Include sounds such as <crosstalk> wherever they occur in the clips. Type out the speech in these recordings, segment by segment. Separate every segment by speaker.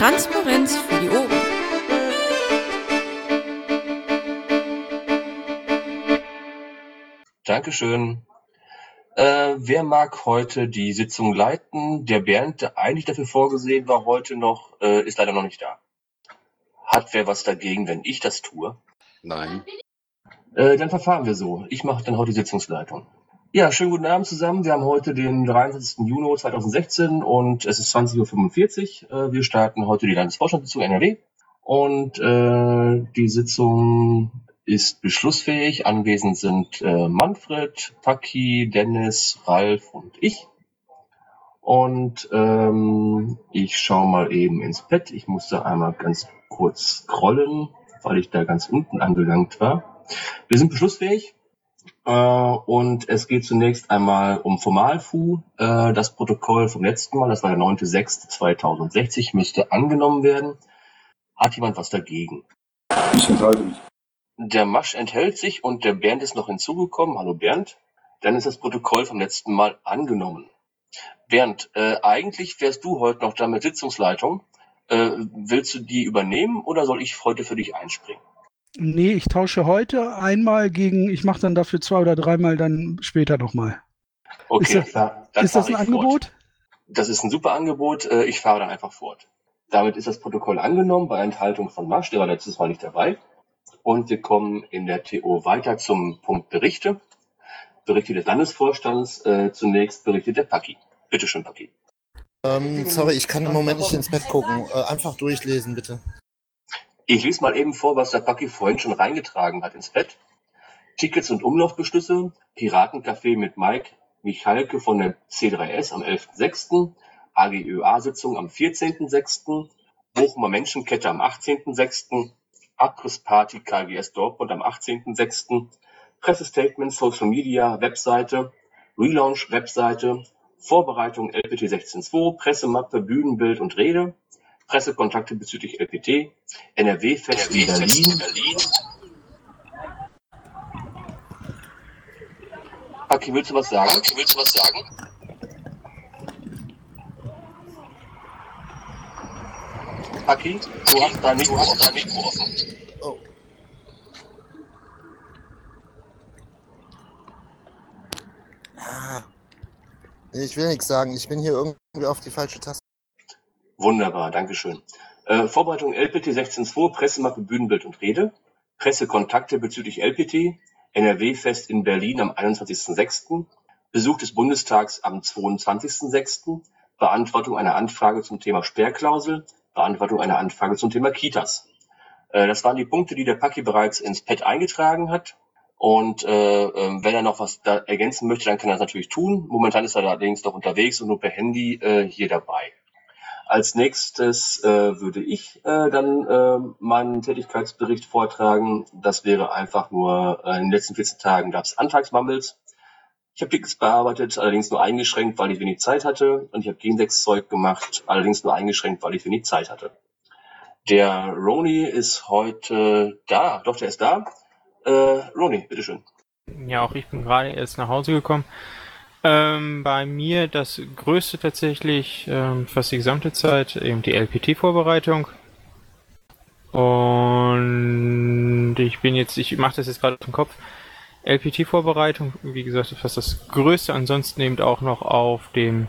Speaker 1: Transparenz für die Ohren.
Speaker 2: Dankeschön. Äh, wer mag heute die Sitzung leiten? Der Bernd, der eigentlich dafür vorgesehen war, heute noch, äh, ist leider noch nicht da. Hat wer was dagegen, wenn ich das tue?
Speaker 3: Nein.
Speaker 2: Äh, dann verfahren wir so. Ich mache dann heute die Sitzungsleitung. Ja, schönen guten Abend zusammen. Wir haben heute den 23. Juni 2016 und es ist 20.45 Uhr. Äh, wir starten heute die Landesvorstandssitzung NRW und äh, die Sitzung ist beschlussfähig. Anwesend sind äh, Manfred, Paki, Dennis, Ralf und ich. Und ähm, ich schaue mal eben ins Bett. Ich musste einmal ganz kurz scrollen, weil ich da ganz unten angelangt war. Wir sind beschlussfähig. Äh, und es geht zunächst einmal um Formalfu. Äh, das Protokoll vom letzten Mal, das war der 9.6.2060, müsste angenommen werden. Hat jemand was dagegen?
Speaker 4: Ich enthalte mich.
Speaker 2: Der Masch enthält sich und der Bernd ist noch hinzugekommen. Hallo Bernd. Dann ist das Protokoll vom letzten Mal angenommen. Bernd, äh, eigentlich wärst du heute noch da mit Sitzungsleitung. Äh, willst du die übernehmen oder soll ich heute für dich einspringen?
Speaker 5: Nee, ich tausche heute einmal gegen, ich mache dann dafür zwei oder dreimal dann später nochmal.
Speaker 2: Okay,
Speaker 5: Ist das-
Speaker 2: dann, dann
Speaker 5: Ist das ein
Speaker 2: ich fort.
Speaker 5: Angebot?
Speaker 2: Das ist ein super Angebot. Äh, Ich fahre dann einfach fort. Damit ist das Protokoll angenommen bei Enthaltung von Masch, der war letztes Mal nicht dabei. Und wir kommen in der TO weiter zum Punkt Berichte. Berichte des Landesvorstands. Äh, zunächst berichtet der Paki. Bitte schön, Paki.
Speaker 3: Ähm, sorry, ich kann im Moment nicht ins Bett gucken. Äh, einfach durchlesen, bitte.
Speaker 2: Ich lese mal eben vor, was der Paki vorhin schon reingetragen hat ins Bett. Tickets und Umlaufbeschlüsse, Piratencafé mit Mike Michalke von der C3S am 11.06., AGÖA-Sitzung am 14.06., Bochumer Menschenkette am 18.06., Abrissparty KGS Dortmund am 18.06., Pressestatement, Social Media, Webseite, Relaunch, Webseite, Vorbereitung LPT 16.2, Pressemappe, Bühnenbild und Rede, Pressekontakte bezüglich LPT, NRW-Fest in Berlin. Paki, willst du was sagen? Paki, willst du was sagen? Paki, du hast dein Mikro offen.
Speaker 3: Oh. Ah. Ich will nichts sagen. Ich bin hier irgendwie auf die falsche Taste.
Speaker 2: Wunderbar, Dankeschön. Äh, Vorbereitung LPT 16.2, Pressemappe, Bühnenbild und Rede, Pressekontakte bezüglich LPT, NRW-Fest in Berlin am 21.06., Besuch des Bundestags am 22.06., Beantwortung einer Anfrage zum Thema Sperrklausel, Beantwortung einer Anfrage zum Thema Kitas. Äh, das waren die Punkte, die der Paki bereits ins Pad eingetragen hat. Und äh, äh, wenn er noch was da ergänzen möchte, dann kann er das natürlich tun. Momentan ist er allerdings noch unterwegs und nur per Handy äh, hier dabei. Als nächstes äh, würde ich äh, dann äh, meinen Tätigkeitsbericht vortragen. Das wäre einfach nur, äh, in den letzten 14 Tagen gab es Antragsmumbles. Ich habe Tickets bearbeitet, allerdings nur eingeschränkt, weil ich wenig Zeit hatte. Und ich habe Gensex-Zeug gemacht, allerdings nur eingeschränkt, weil ich wenig Zeit hatte. Der Roni ist heute da. Doch, der ist da. Äh, Roni, bitteschön.
Speaker 6: Ja, auch ich bin gerade erst nach Hause gekommen. Ähm, bei mir das größte tatsächlich, ähm, fast die gesamte Zeit, eben die LPT-Vorbereitung. Und ich bin jetzt, ich mache das jetzt gerade den Kopf. LPT-Vorbereitung, wie gesagt, fast das größte. Ansonsten eben auch noch auf dem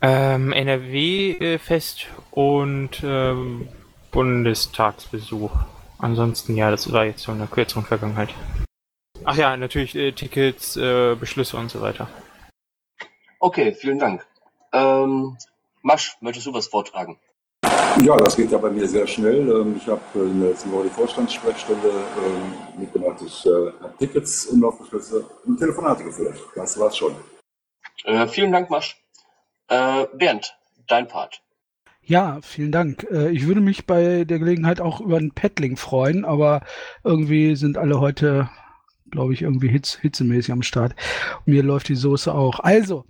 Speaker 6: ähm, NRW-Fest und ähm, Bundestagsbesuch. Ansonsten, ja, das war jetzt so in der kürzeren Vergangenheit. Ach ja, natürlich äh, Tickets, äh, Beschlüsse und so weiter.
Speaker 2: Okay, vielen Dank. Ähm, Masch, möchtest du was vortragen?
Speaker 4: Ja, das geht ja bei mir sehr schnell. Ähm, Ich habe in der letzten Woche die Vorstandssprechstelle ähm, mitgemacht. Ich äh, habe Tickets, Umlaufbeschlüsse und Telefonate geführt. Das war's schon.
Speaker 2: Äh, vielen Dank, Masch. Äh, Bernd, dein Part.
Speaker 5: Ja, vielen Dank. Äh, Ich würde mich bei der Gelegenheit auch über ein Paddling freuen, aber irgendwie sind alle heute, glaube ich, irgendwie hitz, hitzemäßig am Start. Mir läuft die Soße auch. Also,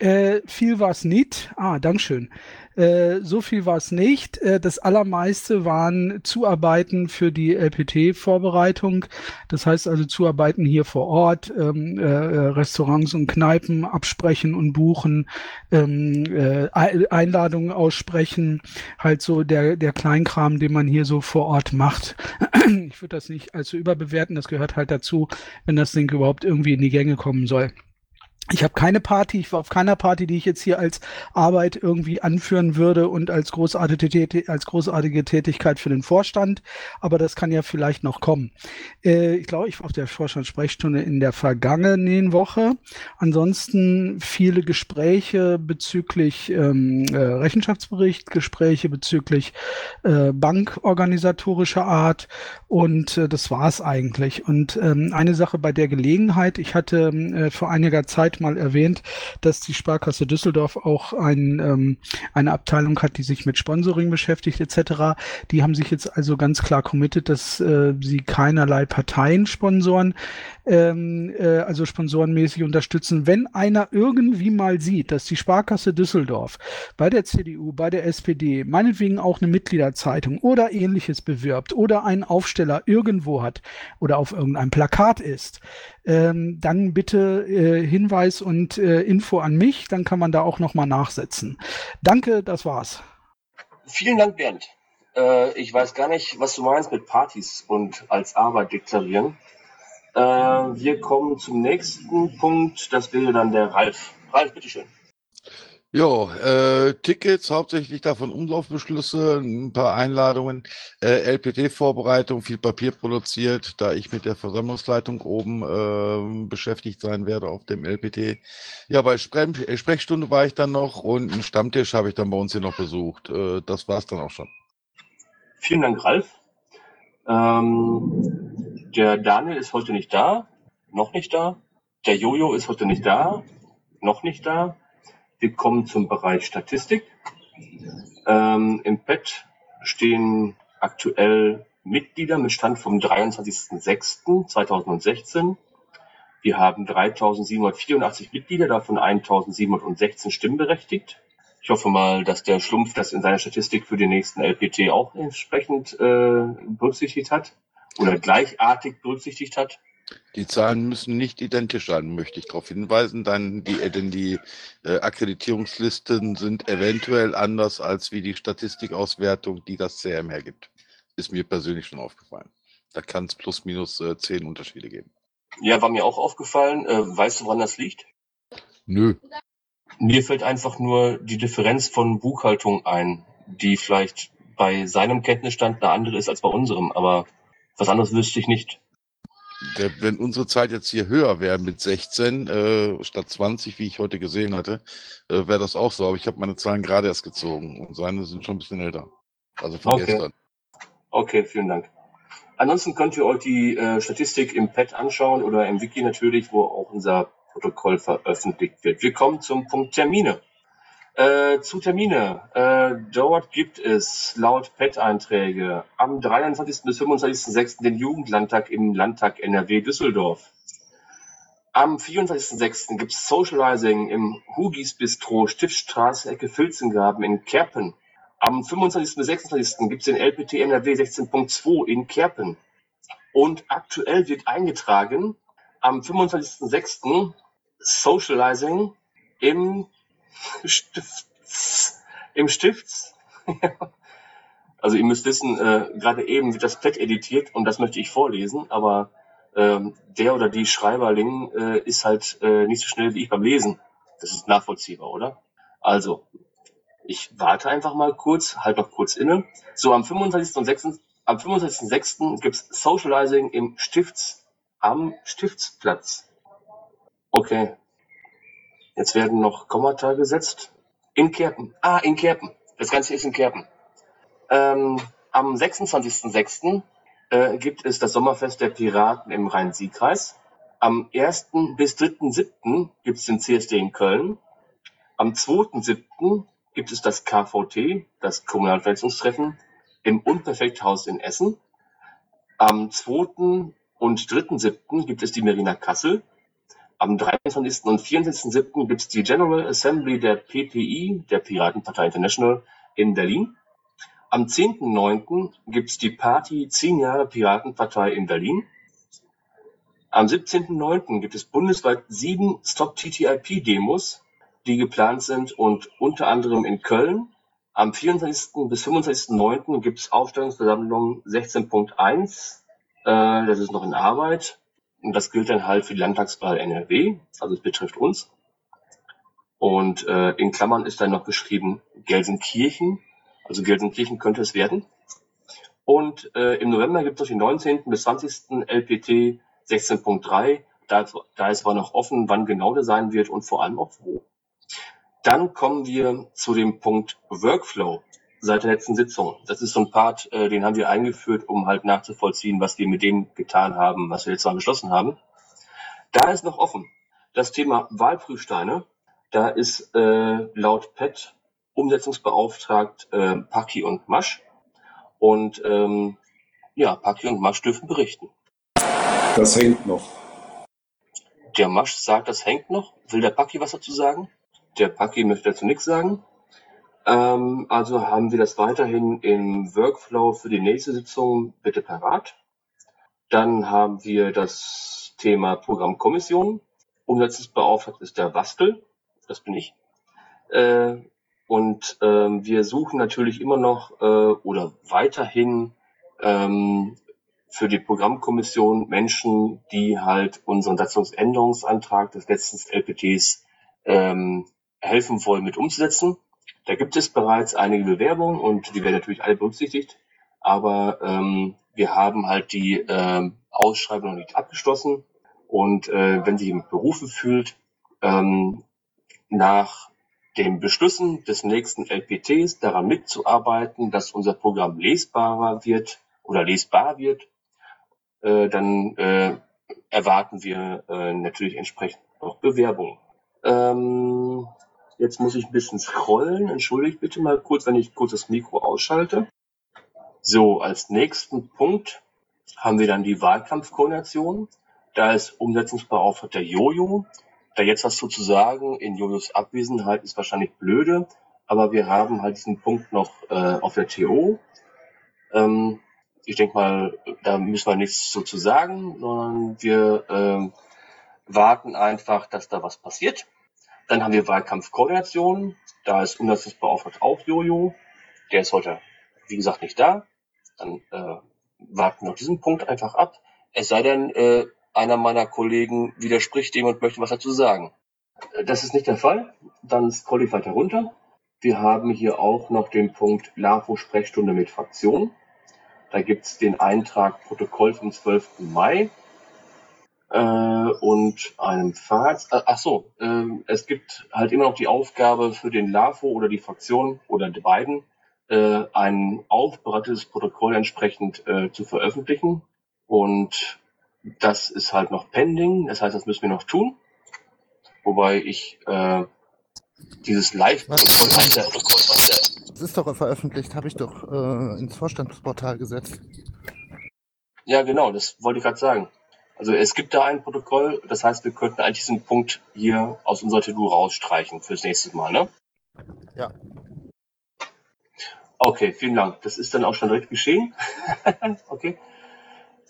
Speaker 5: Äh, viel war es nicht. Ah, Dankeschön. Äh, so viel war es nicht. Äh, das allermeiste waren Zuarbeiten für die LPT-Vorbereitung. Das heißt also Zuarbeiten hier vor Ort, ähm, äh, Restaurants und Kneipen absprechen und buchen, ähm, äh, Einladungen aussprechen, halt so der, der Kleinkram, den man hier so vor Ort macht. ich würde das nicht allzu überbewerten, das gehört halt dazu, wenn das Ding überhaupt irgendwie in die Gänge kommen soll. Ich habe keine Party, ich war auf keiner Party, die ich jetzt hier als Arbeit irgendwie anführen würde und als großartige, als großartige Tätigkeit für den Vorstand, aber das kann ja vielleicht noch kommen. Äh, ich glaube, ich war auf der Vorstandssprechstunde in der vergangenen Woche. Ansonsten viele Gespräche bezüglich ähm, äh, Rechenschaftsbericht, Gespräche bezüglich äh, bankorganisatorischer Art und äh, das war's eigentlich. Und ähm, eine Sache bei der Gelegenheit, ich hatte äh, vor einiger Zeit Zeit mal erwähnt, dass die Sparkasse Düsseldorf auch ein, ähm, eine Abteilung hat, die sich mit Sponsoring beschäftigt etc. Die haben sich jetzt also ganz klar committed, dass äh, sie keinerlei Parteien sponsoren, ähm, äh, also sponsorenmäßig unterstützen. Wenn einer irgendwie mal sieht, dass die Sparkasse Düsseldorf bei der CDU, bei der SPD, meinetwegen auch eine Mitgliederzeitung oder ähnliches bewirbt oder einen Aufsteller irgendwo hat oder auf irgendeinem Plakat ist, ähm, dann bitte äh, Hinweis und äh, Info an mich, dann kann man da auch nochmal nachsetzen. Danke, das war's.
Speaker 2: Vielen Dank, Bernd. Äh, ich weiß gar nicht, was du meinst mit Partys und als Arbeit deklarieren. Äh, wir kommen zum nächsten Punkt, das wäre dann der Ralf. Ralf, bitteschön.
Speaker 1: Ja, äh, Tickets, hauptsächlich davon Umlaufbeschlüsse, ein paar Einladungen, äh, LPT-Vorbereitung, viel Papier produziert, da ich mit der Versammlungsleitung oben äh, beschäftigt sein werde auf dem LPT. Ja, bei Spre äh, Sprechstunde war ich dann noch und einen Stammtisch habe ich dann bei uns hier noch besucht. Äh, das war's dann auch schon.
Speaker 2: Vielen Dank, Ralf. Ähm, der Daniel ist heute nicht da, noch nicht da. Der Jojo ist heute nicht da, noch nicht da. Wir kommen zum Bereich Statistik. Ähm, Im Pad stehen aktuell Mitglieder mit Stand vom 23.06.2016. Wir haben 3.784 Mitglieder, davon 1.716 stimmberechtigt. Ich hoffe mal, dass der Schlumpf das in seiner Statistik für den nächsten LPT auch entsprechend äh, berücksichtigt hat oder gleichartig berücksichtigt hat.
Speaker 1: Die Zahlen müssen nicht identisch sein, möchte ich darauf hinweisen, dann die, denn die äh, Akkreditierungslisten sind eventuell anders als wie die Statistikauswertung, die das CRM hergibt. Ist mir persönlich schon aufgefallen. Da kann es plus minus äh, zehn Unterschiede geben.
Speaker 2: Ja, war mir auch aufgefallen. Äh, weißt du, woran das liegt?
Speaker 1: Nö.
Speaker 2: Mir fällt einfach nur die Differenz von Buchhaltung ein, die vielleicht bei seinem Kenntnisstand eine andere ist als bei unserem, aber was anderes wüsste ich nicht
Speaker 1: wenn unsere Zeit jetzt hier höher wäre mit 16 äh, statt 20, wie ich heute gesehen hatte, äh, wäre das auch so. Aber ich habe meine Zahlen gerade erst gezogen und seine sind schon ein bisschen älter. Also von
Speaker 2: okay. gestern. Okay, vielen Dank. Ansonsten könnt ihr euch die äh, Statistik im Pad anschauen oder im Wiki natürlich, wo auch unser Protokoll veröffentlicht wird. Wir kommen zum Punkt Termine. Äh, zu Termine. Äh, dort gibt es laut PET-Einträge am 23. bis 25.06. den Jugendlandtag im Landtag NRW Düsseldorf. Am 24.06. gibt es Socializing im Hugis Bistro Stiftstraße Ecke Filzengraben in Kerpen. Am 25. bis 26. gibt es den LPT NRW 16.2 in Kerpen. Und aktuell wird eingetragen am 25.06. Socializing im Stifts, im Stifts. <laughs> also ihr müsst wissen, äh, gerade eben wird das Pad editiert und das möchte ich vorlesen, aber ähm, der oder die Schreiberling äh, ist halt äh, nicht so schnell wie ich beim Lesen. Das ist nachvollziehbar, oder? Also, ich warte einfach mal kurz, halt noch kurz inne. So, am 25. und 6. Am 25.06. gibt's Socializing im Stifts, am Stiftsplatz. Okay, Jetzt werden noch Kommata gesetzt. In Kerpen. Ah, in Kerpen. Das Ganze ist in Kerpen. Ähm, am 26.06. Äh, gibt es das Sommerfest der Piraten im Rhein-Sieg-Kreis. Am 1. bis 3.07. gibt es den CSD in Köln. Am 2.07. gibt es das KVT, das Kommunalvernetzungstreffen, im Unperfekthaus in Essen. Am 2. und 3.07. gibt es die Merina Kassel. Am 23. und 24.07. gibt es die General Assembly der PPI, der Piratenpartei International, in Berlin. Am 10.09. gibt es die Party 10 Jahre Piratenpartei in Berlin. Am 17.09. gibt es bundesweit sieben Stop-TTIP-Demos, die geplant sind und unter anderem in Köln. Am 24. bis 25.09. gibt es Aufstellungsversammlung 16.1. Äh, das ist noch in Arbeit. Und das gilt dann halt für die Landtagswahl NRW. Also es betrifft uns. Und äh, in Klammern ist dann noch geschrieben Gelsenkirchen. Also Gelsenkirchen könnte es werden. Und äh, im November gibt es noch den 19. bis 20. LPT 16.3, da, da ist aber noch offen, wann genau der sein wird und vor allem auch wo. Dann kommen wir zu dem Punkt Workflow seit der letzten Sitzung. Das ist so ein Part, äh, den haben wir eingeführt, um halt nachzuvollziehen, was wir mit dem getan haben, was wir jetzt mal beschlossen haben. Da ist noch offen. Das Thema Wahlprüfsteine, da ist äh, laut PET Umsetzungsbeauftragt äh, Paki und Masch. Und ähm, ja, Paki und Masch dürfen berichten.
Speaker 4: Das hängt noch.
Speaker 2: Der Masch sagt, das hängt noch. Will der Paki was dazu sagen? Der Paki möchte dazu nichts sagen. Ähm, also haben wir das weiterhin im Workflow für die nächste Sitzung bitte parat. Dann haben wir das Thema Programmkommission. Umsetzungsbeauftragter ist der Wastel. Das bin ich. Äh, und ähm, wir suchen natürlich immer noch äh, oder weiterhin ähm, für die Programmkommission Menschen, die halt unseren Satzungsänderungsantrag des letzten LPTs ähm, helfen wollen, mit umzusetzen. Da gibt es bereits einige Bewerbungen und die werden natürlich alle berücksichtigt. Aber ähm, wir haben halt die ähm, Ausschreibung noch nicht abgeschlossen. Und äh, wenn sich jemand berufen fühlt, ähm, nach den Beschlüssen des nächsten LPTs daran mitzuarbeiten, dass unser Programm lesbarer wird oder lesbar wird, äh, dann äh, erwarten wir äh, natürlich entsprechend auch Bewerbungen. Ähm, jetzt muss ich ein bisschen scrollen. Entschuldigt bitte mal kurz, wenn ich kurz das Mikro ausschalte. So, als nächsten Punkt haben wir dann die Wahlkampfkoordination. Da ist Umsetzungsbeauftragter Jojo. Da jetzt was zu sagen in Jojos Abwesenheit ist wahrscheinlich blöde, aber wir haben halt diesen Punkt noch äh, auf der TO. Ähm, ich denke mal, da müssen wir nichts so zu sagen, sondern wir ähm, warten einfach, dass da was passiert. Dann haben wir Wahlkampfkoordination. Da ist Umsetzungsbeauftragter auch Jojo. Der ist heute, wie gesagt, nicht da. Dann äh, warten wir auf diesen Punkt einfach ab. Es sei denn, äh, einer meiner Kollegen widerspricht dem und möchte was dazu sagen. Äh, das ist nicht der Fall. Dann scroll ich weiter runter. Wir haben hier auch noch den Punkt LAFO-Sprechstunde mit Fraktion. Da gibt es den Eintrag Protokoll vom 12. Mai äh, und einem Pfad. Äh, ach so, äh, es gibt halt immer noch die Aufgabe für den LAFO oder die Fraktion oder die beiden, äh, ein aufbereitetes Protokoll entsprechend äh, zu veröffentlichen. Und das ist halt noch pending. Das heißt, das müssen wir noch tun. Wobei ich äh, dieses Live-Protokoll
Speaker 3: das ist doch veröffentlicht, habe ich doch äh, ins Vorstandsportal gesetzt.
Speaker 2: Ja, genau, das wollte ich gerade sagen. Also es gibt da ein Protokoll, das heißt, wir könnten eigentlich diesen Punkt hier aus unserer To-Do rausstreichen fürs nächste Mal, ne?
Speaker 3: Ja.
Speaker 2: Okay, vielen Dank. Das ist dann auch schon direkt geschehen. <laughs> okay.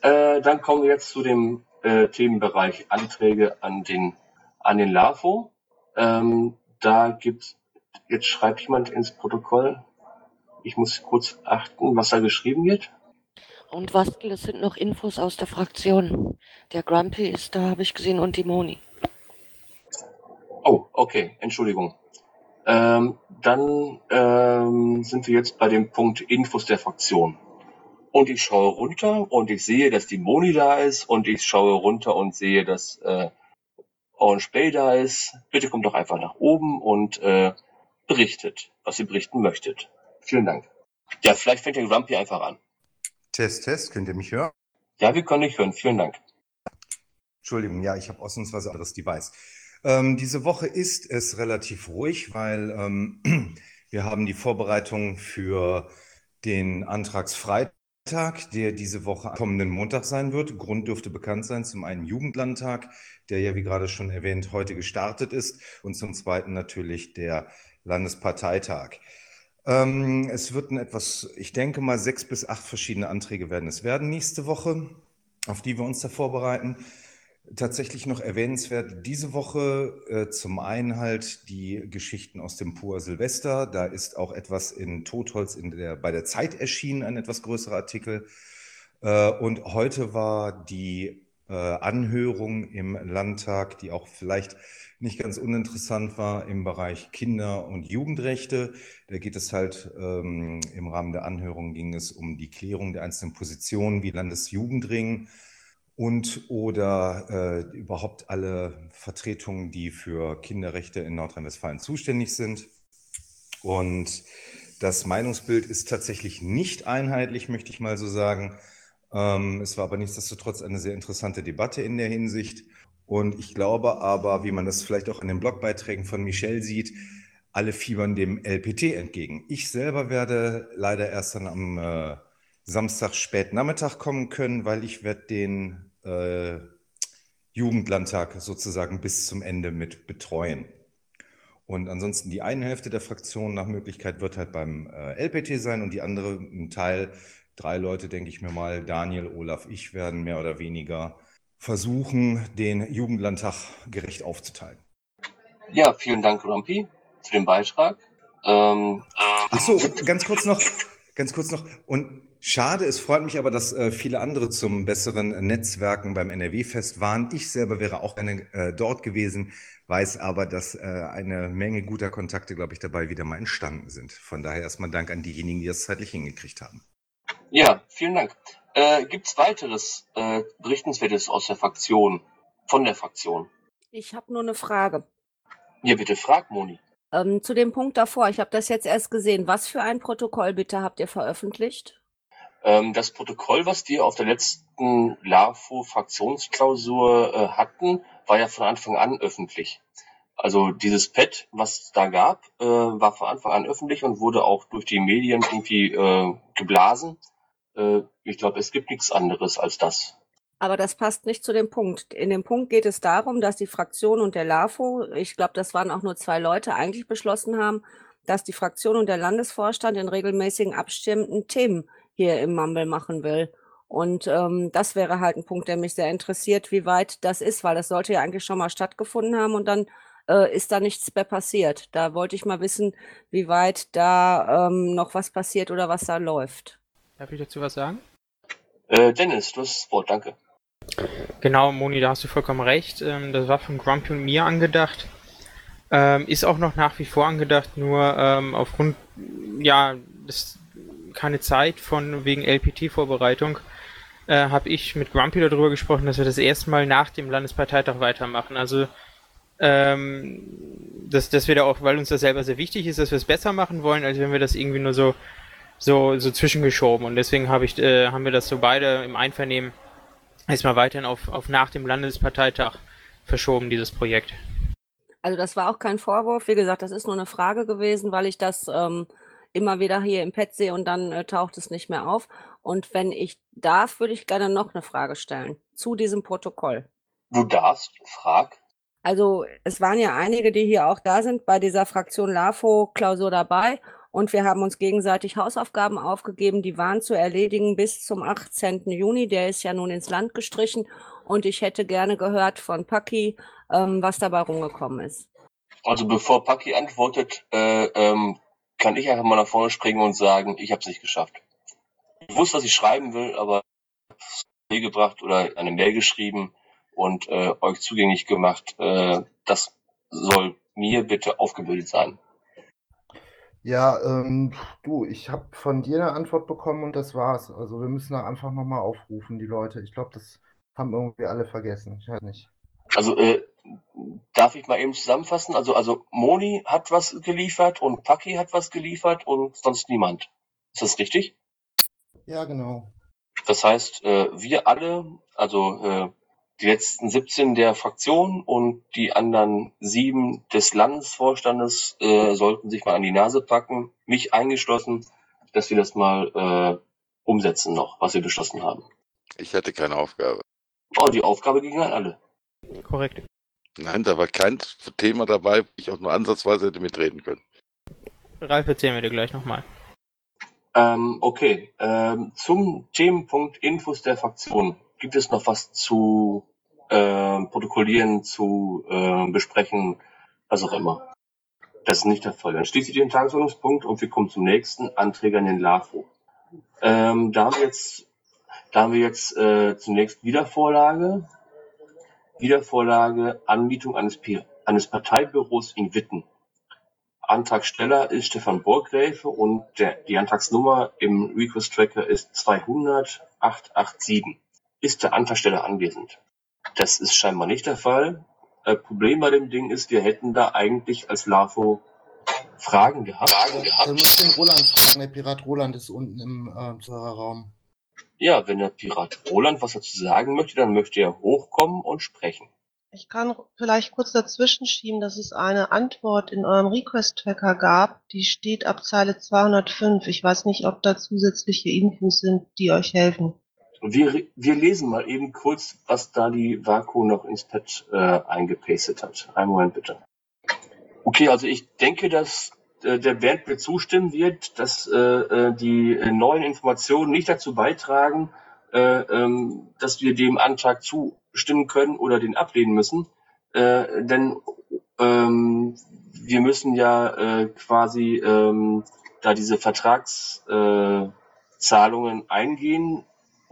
Speaker 2: Äh, dann kommen wir jetzt zu dem äh, Themenbereich Anträge an den, an den LAFO. Ähm, da gibt's Jetzt schreibt jemand ins Protokoll. Ich muss kurz achten, was da geschrieben wird.
Speaker 7: Und Wastel, es sind noch Infos aus der Fraktion. Der Grumpy ist da, habe ich gesehen, und die Moni.
Speaker 2: Oh, okay, Entschuldigung. Ähm, dann ähm, sind wir jetzt bei dem Punkt Infos der Fraktion. Und ich schaue runter und ich sehe, dass die Moni da ist und ich schaue runter und sehe, dass äh, Orange Bay da ist. Bitte kommt doch einfach nach oben und äh, berichtet, was ihr berichten möchtet. Vielen Dank. Ja, vielleicht fängt der Grumpy einfach an.
Speaker 8: Test, Test, könnt ihr mich hören?
Speaker 2: Ja, wir können dich hören. Vielen Dank.
Speaker 8: Entschuldigung, ja, ich habe ausnahmsweise anderes Device. Ähm, diese Woche ist es relativ ruhig, weil ähm, <clears throat> wir haben die Vorbereitung für den Antragsfreitag Tag, der diese Woche kommenden Montag sein wird. Grund dürfte bekannt sein. Zum einen Jugendlandtag, der ja, wie gerade schon erwähnt, heute gestartet ist. Und zum zweiten natürlich der Landesparteitag. Ähm, es wird ein etwas, ich denke mal, sechs bis acht verschiedene Anträge werden es werden nächste Woche, auf die wir uns da vorbereiten. Tatsächlich noch erwähnenswert diese Woche äh, zum einen halt die Geschichten aus dem Pur Silvester. Da ist auch etwas in Totholz in der, bei der Zeit erschienen, ein etwas größerer Artikel. Äh, und heute war die Anhörung im Landtag, die auch vielleicht nicht ganz uninteressant war im Bereich Kinder- und Jugendrechte. Da geht es halt ähm, im Rahmen der Anhörung ging es um die Klärung der einzelnen Positionen wie Landesjugendring und oder äh, überhaupt alle Vertretungen, die für Kinderrechte in Nordrhein-Westfalen zuständig sind. Und das Meinungsbild ist tatsächlich nicht einheitlich, möchte ich mal so sagen. Ähm, es war aber nichtsdestotrotz eine sehr interessante Debatte in der Hinsicht. Und ich glaube aber, wie man das vielleicht auch in den Blogbeiträgen von Michelle sieht, alle fiebern dem LPT entgegen. Ich selber werde leider erst dann am äh, Samstag spät Nachmittag kommen können, weil ich werde den äh, Jugendlandtag sozusagen bis zum Ende mit betreuen. Und ansonsten die eine Hälfte der Fraktion nach Möglichkeit wird halt beim äh, LPT sein und die andere, ein Teil, drei Leute, denke ich mir mal, Daniel, Olaf, ich werden mehr oder weniger versuchen, den Jugendlandtag gerecht aufzuteilen.
Speaker 2: Ja, vielen Dank, Rampi, für den Beitrag. Ähm,
Speaker 8: Ach so, ganz kurz noch, ganz kurz noch. Und schade, es freut mich aber, dass äh, viele andere zum besseren Netzwerken beim NRW-Fest waren. Ich selber wäre auch gerne äh, dort gewesen, weiß aber, dass äh, eine Menge guter Kontakte, glaube ich, dabei wieder mal entstanden sind. Von daher erstmal Dank an diejenigen, die das zeitlich hingekriegt haben.
Speaker 2: Ja, vielen Dank. Äh, Gibt es weiteres äh, Berichtenswertes aus der Fraktion, von der Fraktion?
Speaker 9: Ich habe nur eine Frage.
Speaker 2: Ja, bitte frag, Moni.
Speaker 9: Ähm, zu dem Punkt davor, ich habe das jetzt erst gesehen. Was für ein Protokoll bitte habt ihr veröffentlicht?
Speaker 2: Ähm, das Protokoll, was wir auf der letzten LAFO-Fraktionsklausur äh, hatten, war ja von Anfang an öffentlich. Also dieses Pad, was es da gab, äh, war von Anfang an öffentlich und wurde auch durch die Medien irgendwie äh, geblasen. Äh, ich glaube, es gibt nichts anderes als das.
Speaker 9: Aber das passt nicht zu dem Punkt. In dem Punkt geht es darum, dass die Fraktion und der LAFO, ich glaube, das waren auch nur zwei Leute, eigentlich beschlossen haben, dass die Fraktion und der Landesvorstand in regelmäßigen Abständen Themen hier im Mumble machen will. Und ähm, das wäre halt ein Punkt, der mich sehr interessiert, wie weit das ist, weil das sollte ja eigentlich schon mal stattgefunden haben und dann äh, ist da nichts mehr passiert. Da wollte ich mal wissen, wie weit da ähm, noch was passiert oder was da läuft.
Speaker 6: Darf ich dazu was sagen?
Speaker 2: Äh, Dennis, du hast das Wort, danke.
Speaker 6: Genau, Moni, da hast du vollkommen recht. Ähm, das war von Grumpy und mir angedacht. Ähm, ist auch noch nach wie vor angedacht, nur ähm, aufgrund, ja, das, keine Zeit von wegen LPT-Vorbereitung, äh, habe ich mit Grumpy darüber gesprochen, dass wir das erstmal nach dem Landesparteitag weitermachen. Also, ähm, dass, dass wir da auch, weil uns das selber sehr wichtig ist, dass wir es besser machen wollen, als wenn wir das irgendwie nur so, so, so zwischengeschoben. Und deswegen habe ich, äh, haben wir das so beide im Einvernehmen erstmal weiterhin auf, auf nach dem Landesparteitag verschoben, dieses Projekt.
Speaker 9: Also das war auch kein Vorwurf. Wie gesagt, das ist nur eine Frage gewesen, weil ich das ähm, immer wieder hier im Pad sehe und dann äh, taucht es nicht mehr auf. Und wenn ich darf, würde ich gerne noch eine Frage stellen zu diesem Protokoll.
Speaker 2: Du darfst, frag.
Speaker 9: Also es waren ja einige, die hier auch da sind bei dieser Fraktion LAFO-Klausur dabei und wir haben uns gegenseitig Hausaufgaben aufgegeben, die waren zu erledigen bis zum 18. Juni. Der ist ja nun ins Land gestrichen und ich hätte gerne gehört von Paki, ähm, was dabei rumgekommen ist.
Speaker 2: Also bevor Paki antwortet, äh, ähm, kann ich einfach mal nach vorne springen und sagen, ich habe es nicht geschafft. Ich wusste, was ich schreiben will, aber Mail gebracht oder eine Mail geschrieben und äh, euch zugänglich gemacht. Äh, das soll mir bitte aufgebildet sein.
Speaker 3: Ja, ähm, du, ich habe von dir eine Antwort bekommen und das war's. Also wir müssen da einfach nochmal aufrufen, die Leute. Ich glaube, das haben irgendwie alle vergessen. Ich weiß nicht.
Speaker 2: Also äh, darf ich mal eben zusammenfassen? Also also Moni hat was geliefert und Paki hat was geliefert und sonst niemand. Ist das richtig?
Speaker 3: Ja, genau.
Speaker 2: Das heißt, äh, wir alle, also äh, die letzten 17 der Fraktion und die anderen sieben des Landesvorstandes äh, sollten sich mal an die Nase packen, mich eingeschlossen, dass wir das mal äh, umsetzen noch, was wir beschlossen haben.
Speaker 1: Ich hatte keine Aufgabe.
Speaker 2: Oh, die Aufgabe ging an alle.
Speaker 6: Korrekt.
Speaker 1: Nein, da war kein Thema dabei, wo ich auch nur ansatzweise hätte mitreden können.
Speaker 6: Ralf, erzählen wir dir gleich nochmal.
Speaker 2: Ähm, okay, ähm, zum Themenpunkt Infos der Fraktion. Gibt es noch was zu äh, protokollieren, zu äh, besprechen, was auch immer? Das ist nicht der Fall. Dann schließe ich den Tagesordnungspunkt und wir kommen zum nächsten Anträger in den LAFO. Ähm, da haben wir jetzt, da haben wir jetzt äh, zunächst Wiedervorlage. Wiedervorlage Anmietung eines, eines Parteibüros in Witten. Antragsteller ist Stefan Burgräfe und der, die Antragsnummer im Request Tracker ist 200887. Ist der Antragsteller anwesend? Das ist scheinbar nicht der Fall. Äh, Problem bei dem Ding ist, wir hätten da eigentlich als LAFO Fragen gehabt. Fragen
Speaker 3: Du
Speaker 2: gehabt.
Speaker 3: musst den Roland fragen, der Pirat Roland ist unten im äh, Serverraum.
Speaker 2: Ja, wenn der Pirat Roland was dazu sagen möchte, dann möchte er hochkommen und sprechen.
Speaker 10: Ich kann vielleicht kurz dazwischen schieben, dass es eine Antwort in eurem Request-Tracker gab. Die steht ab Zeile 205. Ich weiß nicht, ob da zusätzliche Infos sind, die euch helfen.
Speaker 2: Wir, wir lesen mal eben kurz, was da die Vaku noch ins Pad äh, eingepastet hat. Einen Moment bitte. Okay, also ich denke, dass äh, der Bernd mir zustimmen wird, dass äh, äh, die neuen Informationen nicht dazu beitragen, äh, ähm, dass wir dem Antrag zustimmen können oder den ablehnen müssen. Äh, denn ähm, wir müssen ja äh, quasi ähm, da diese Vertragszahlungen äh, eingehen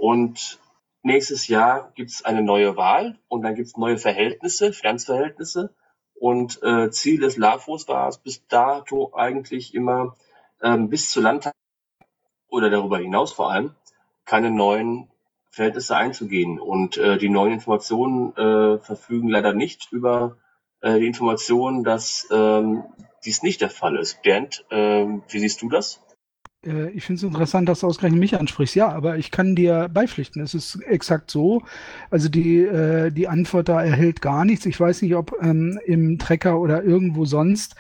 Speaker 2: und nächstes Jahr gibt es eine neue Wahl und dann gibt es neue Verhältnisse, Finanzverhältnisse. Und äh, Ziel des LAFOs war es bis dato eigentlich immer ähm, bis zur Landtag oder darüber hinaus vor allem keine neuen Verhältnisse einzugehen. Und äh, die neuen Informationen äh, verfügen leider nicht über äh, die Informationen, dass ähm, dies nicht der Fall ist. Bernd, ähm, wie siehst du das?
Speaker 5: Äh, Ich finde es interessant, dass du ausgerechnet mich ansprichst. Ja, aber ich kann dir beipflichten. Es ist exakt so. Also die, äh, die Antwort da erhält gar nichts. Ich weiß nicht, ob ähm, im Trecker oder irgendwo sonst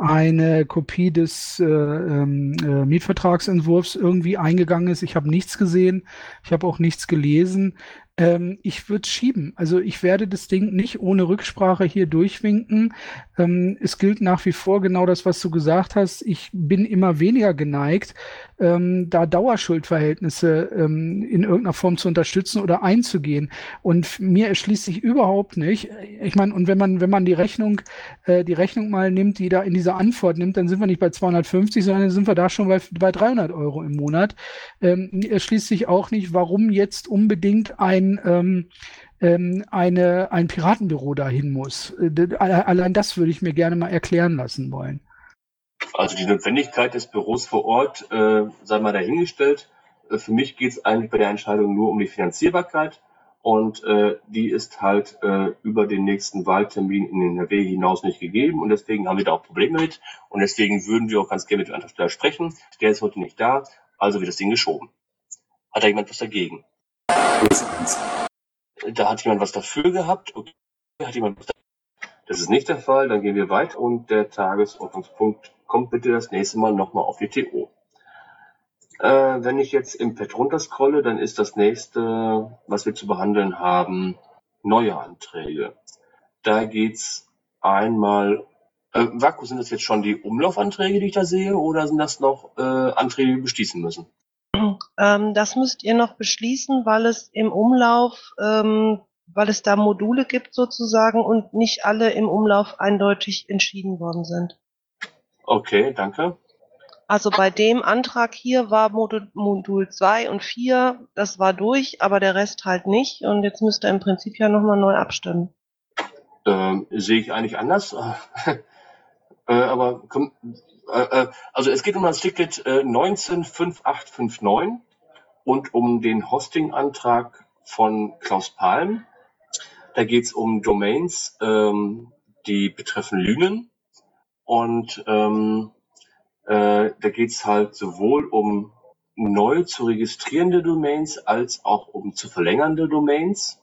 Speaker 5: eine Kopie des äh, ähm, äh, Mietvertragsentwurfs irgendwie eingegangen ist. Ich habe nichts gesehen. Ich habe auch nichts gelesen. Ähm, ich würde schieben. Also ich werde das Ding nicht ohne Rücksprache hier durchwinken. Ähm, es gilt nach wie vor genau das, was du gesagt hast. Ich bin immer weniger geneigt, ähm, da Dauerschuldverhältnisse ähm, in irgendeiner Form zu unterstützen oder einzugehen. Und mir erschließt sich überhaupt nicht. Ich meine, und wenn man, wenn man die Rechnung, äh, die Rechnung mal nimmt, die da in dieser Antwort nimmt, dann sind wir nicht bei 250, sondern dann sind wir da schon bei, bei 300 Euro im Monat. Ähm, erschließt sich auch nicht, warum jetzt unbedingt ein ähm, ähm, eine, ein Piratenbüro dahin muss. Äh, Allein das würde ich mir gerne mal erklären lassen wollen.
Speaker 2: Also die Notwendigkeit des Büros vor Ort äh, sei mal dahingestellt. Äh, für mich geht es eigentlich bei der Entscheidung nur um die Finanzierbarkeit und äh, die ist halt äh, über den nächsten Wahltermin in NRW hinaus nicht gegeben und deswegen haben wir da auch Probleme mit und deswegen würden wir auch ganz gerne mit dem Antragsteller sprechen. Der ist heute nicht da, also wird das Ding geschoben. Hat da jemand was dagegen? Da hat jemand was dafür gehabt. Okay. Hat jemand was? Das ist nicht der Fall. Dann gehen wir weiter und der Tagesordnungspunkt kommt bitte das nächste Mal nochmal auf die TO. Äh, wenn ich jetzt im Pad runterscrolle, dann ist das nächste, was wir zu behandeln haben, neue Anträge. Da geht's einmal, äh, Vaku, sind das jetzt schon die Umlaufanträge, die ich da sehe, oder sind das noch äh, Anträge, die wir beschließen müssen?
Speaker 10: Ähm, das müsst ihr noch beschließen, weil es im Umlauf, ähm, weil es da Module gibt sozusagen und nicht alle im Umlauf eindeutig entschieden worden sind.
Speaker 2: Okay, danke.
Speaker 10: Also bei dem Antrag hier war Modul, Modul 2 und 4, das war durch, aber der Rest halt nicht. Und jetzt müsst ihr im Prinzip ja nochmal neu abstimmen.
Speaker 2: Ähm, sehe ich eigentlich anders. <laughs> äh, aber komm, äh, äh, also es geht um das Ticket äh, 195859 und um den Hosting-Antrag von Klaus Palm. Da geht es um Domains, ähm, die betreffen Lünen. Und ähm, äh, da geht es halt sowohl um neu zu registrierende Domains als auch um zu verlängernde Domains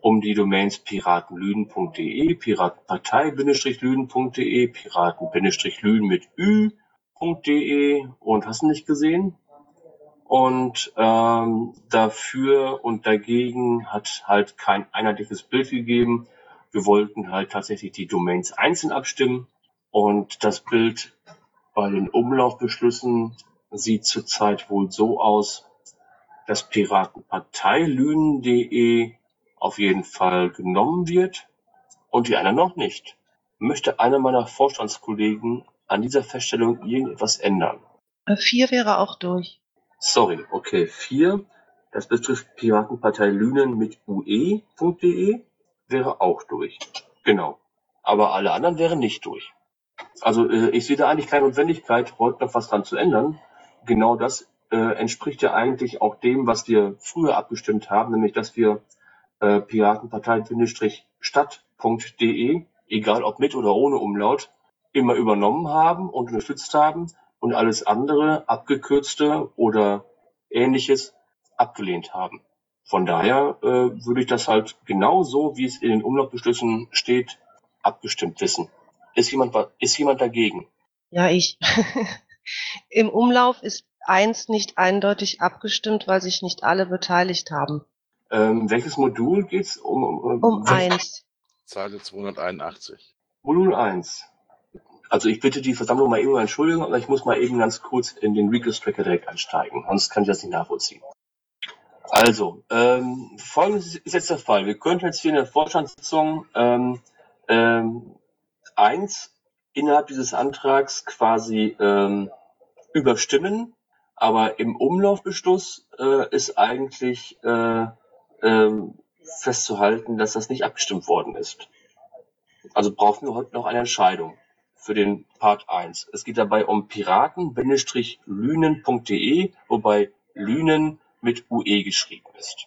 Speaker 2: um die Domains piratenlüden.de, piratenpartei-lüden.de, piraten-lüden mit ü.de und hast du nicht gesehen? Und ähm, dafür und dagegen hat halt kein einheitliches Bild gegeben. Wir wollten halt tatsächlich die Domains einzeln abstimmen. Und das Bild bei den Umlaufbeschlüssen sieht zurzeit wohl so aus, dass Piratenparteilünen.de auf jeden Fall genommen wird und die anderen noch nicht. Möchte einer meiner Vorstandskollegen an dieser Feststellung irgendetwas ändern?
Speaker 10: Äh, Vier wäre auch durch.
Speaker 2: Sorry, okay, vier. Das betrifft Piratenpartei Lünen mit ue.de wäre auch durch. Genau. Aber alle anderen wären nicht durch. Also äh, ich sehe da eigentlich keine Notwendigkeit, heute noch was dran zu ändern. Genau das äh, entspricht ja eigentlich auch dem, was wir früher abgestimmt haben, nämlich dass wir äh, Piratenpartei-stadt.de, egal ob mit oder ohne Umlaut, immer übernommen haben und unterstützt haben und alles andere, abgekürzte oder ähnliches, abgelehnt haben. Von daher äh, würde ich das halt genau so, wie es in den Umlaufbeschlüssen steht, abgestimmt wissen. Ist jemand, ist jemand dagegen?
Speaker 10: Ja, ich. <laughs> Im Umlauf ist eins nicht eindeutig abgestimmt, weil sich nicht alle beteiligt haben.
Speaker 2: Ähm, welches Modul geht's um? Um,
Speaker 10: Um eins.
Speaker 1: Zeile 281.
Speaker 2: Modul 1. Also ich bitte die Versammlung mal eben um Entschuldigung, aber ich muss mal eben ganz kurz in den Request-Tracker direkt einsteigen, sonst kann ich das nicht nachvollziehen. Also, ähm, folgendes ist jetzt der Fall. Wir könnten jetzt hier in der Vorstandssitzung ähm, ähm, eins innerhalb dieses Antrags quasi ähm, überstimmen, aber im Umlaufbeschluss äh, ist eigentlich äh, ähm, festzuhalten, dass das nicht abgestimmt worden ist. Also brauchen wir heute noch eine Entscheidung für den Part 1. Es geht dabei um piraten-lünen.de, wobei Lünen mit UE geschrieben ist.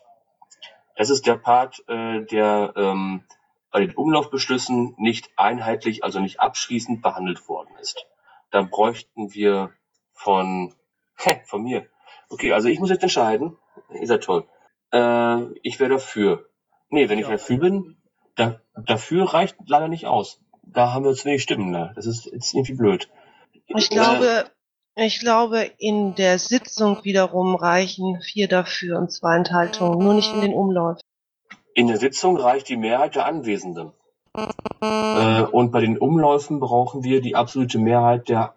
Speaker 2: Das ist der Part, äh, der ähm, bei den Umlaufbeschlüssen nicht einheitlich, also nicht abschließend behandelt worden ist. Dann bräuchten wir von, <laughs> von mir. Okay, also ich muss jetzt entscheiden. Ihr seid toll. Äh, ich wäre dafür. Nee, wenn ich dafür bin, da, dafür reicht leider nicht aus. Da haben wir zu wenig Stimmen. Ne? Das ist jetzt irgendwie blöd.
Speaker 10: Ich glaube, ich glaube, in der Sitzung wiederum reichen vier dafür und zwei Enthaltungen, nur nicht in den Umlauf.
Speaker 2: In der Sitzung reicht die Mehrheit der Anwesenden. Äh, und bei den Umläufen brauchen wir die absolute Mehrheit der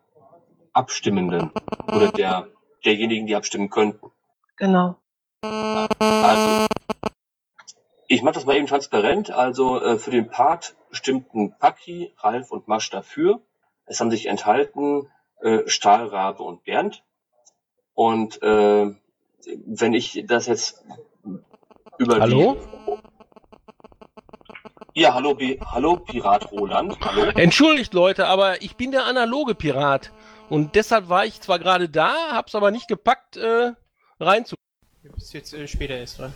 Speaker 2: Abstimmenden oder der, derjenigen, die abstimmen könnten.
Speaker 10: Genau.
Speaker 2: Also, ich mache das mal eben transparent. Also äh, für den Part stimmten Paki, Ralf und Masch dafür. Es haben sich enthalten äh, Stahlrabe und Bernd. Und äh, wenn ich das jetzt über
Speaker 11: Hallo?
Speaker 2: die... Ja, hallo, Bi- hallo Pirat Roland. Hallo.
Speaker 11: Entschuldigt Leute, aber ich bin der analoge Pirat. Und deshalb war ich zwar gerade da, hab's aber nicht gepackt, äh, reinzu.
Speaker 6: Du bist jetzt äh, später erst dran.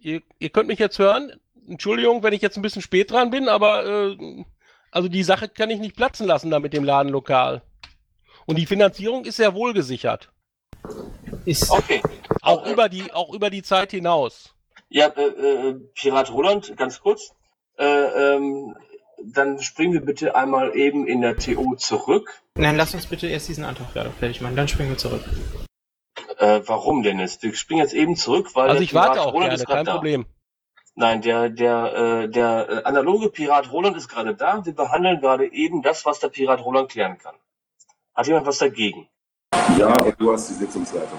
Speaker 11: Ihr, ihr könnt mich jetzt hören. Entschuldigung, wenn ich jetzt ein bisschen spät dran bin, aber äh, also die Sache kann ich nicht platzen lassen da mit dem Ladenlokal. Und die Finanzierung ist sehr wohl gesichert.
Speaker 6: Ist
Speaker 2: Okay.
Speaker 11: Auch über die, auch über die Zeit hinaus.
Speaker 2: Ja, äh, äh, Pirat Roland, ganz kurz. Äh, ähm, dann springen wir bitte einmal eben in der TO zurück.
Speaker 6: Nein, lass uns bitte erst diesen Antrag gerade fertig machen, dann springen wir zurück.
Speaker 2: Äh, warum denn jetzt? Wir springen jetzt eben zurück, weil
Speaker 11: Also ich warte auch
Speaker 2: Roland
Speaker 11: gerne, kein
Speaker 2: da.
Speaker 11: Problem.
Speaker 2: Nein, der, der, äh, der äh, analoge Pirat Roland ist gerade da. Wir behandeln gerade eben das, was der Pirat Roland klären kann. Hat jemand was dagegen?
Speaker 4: Ja, du hast die Sitzungsleitung.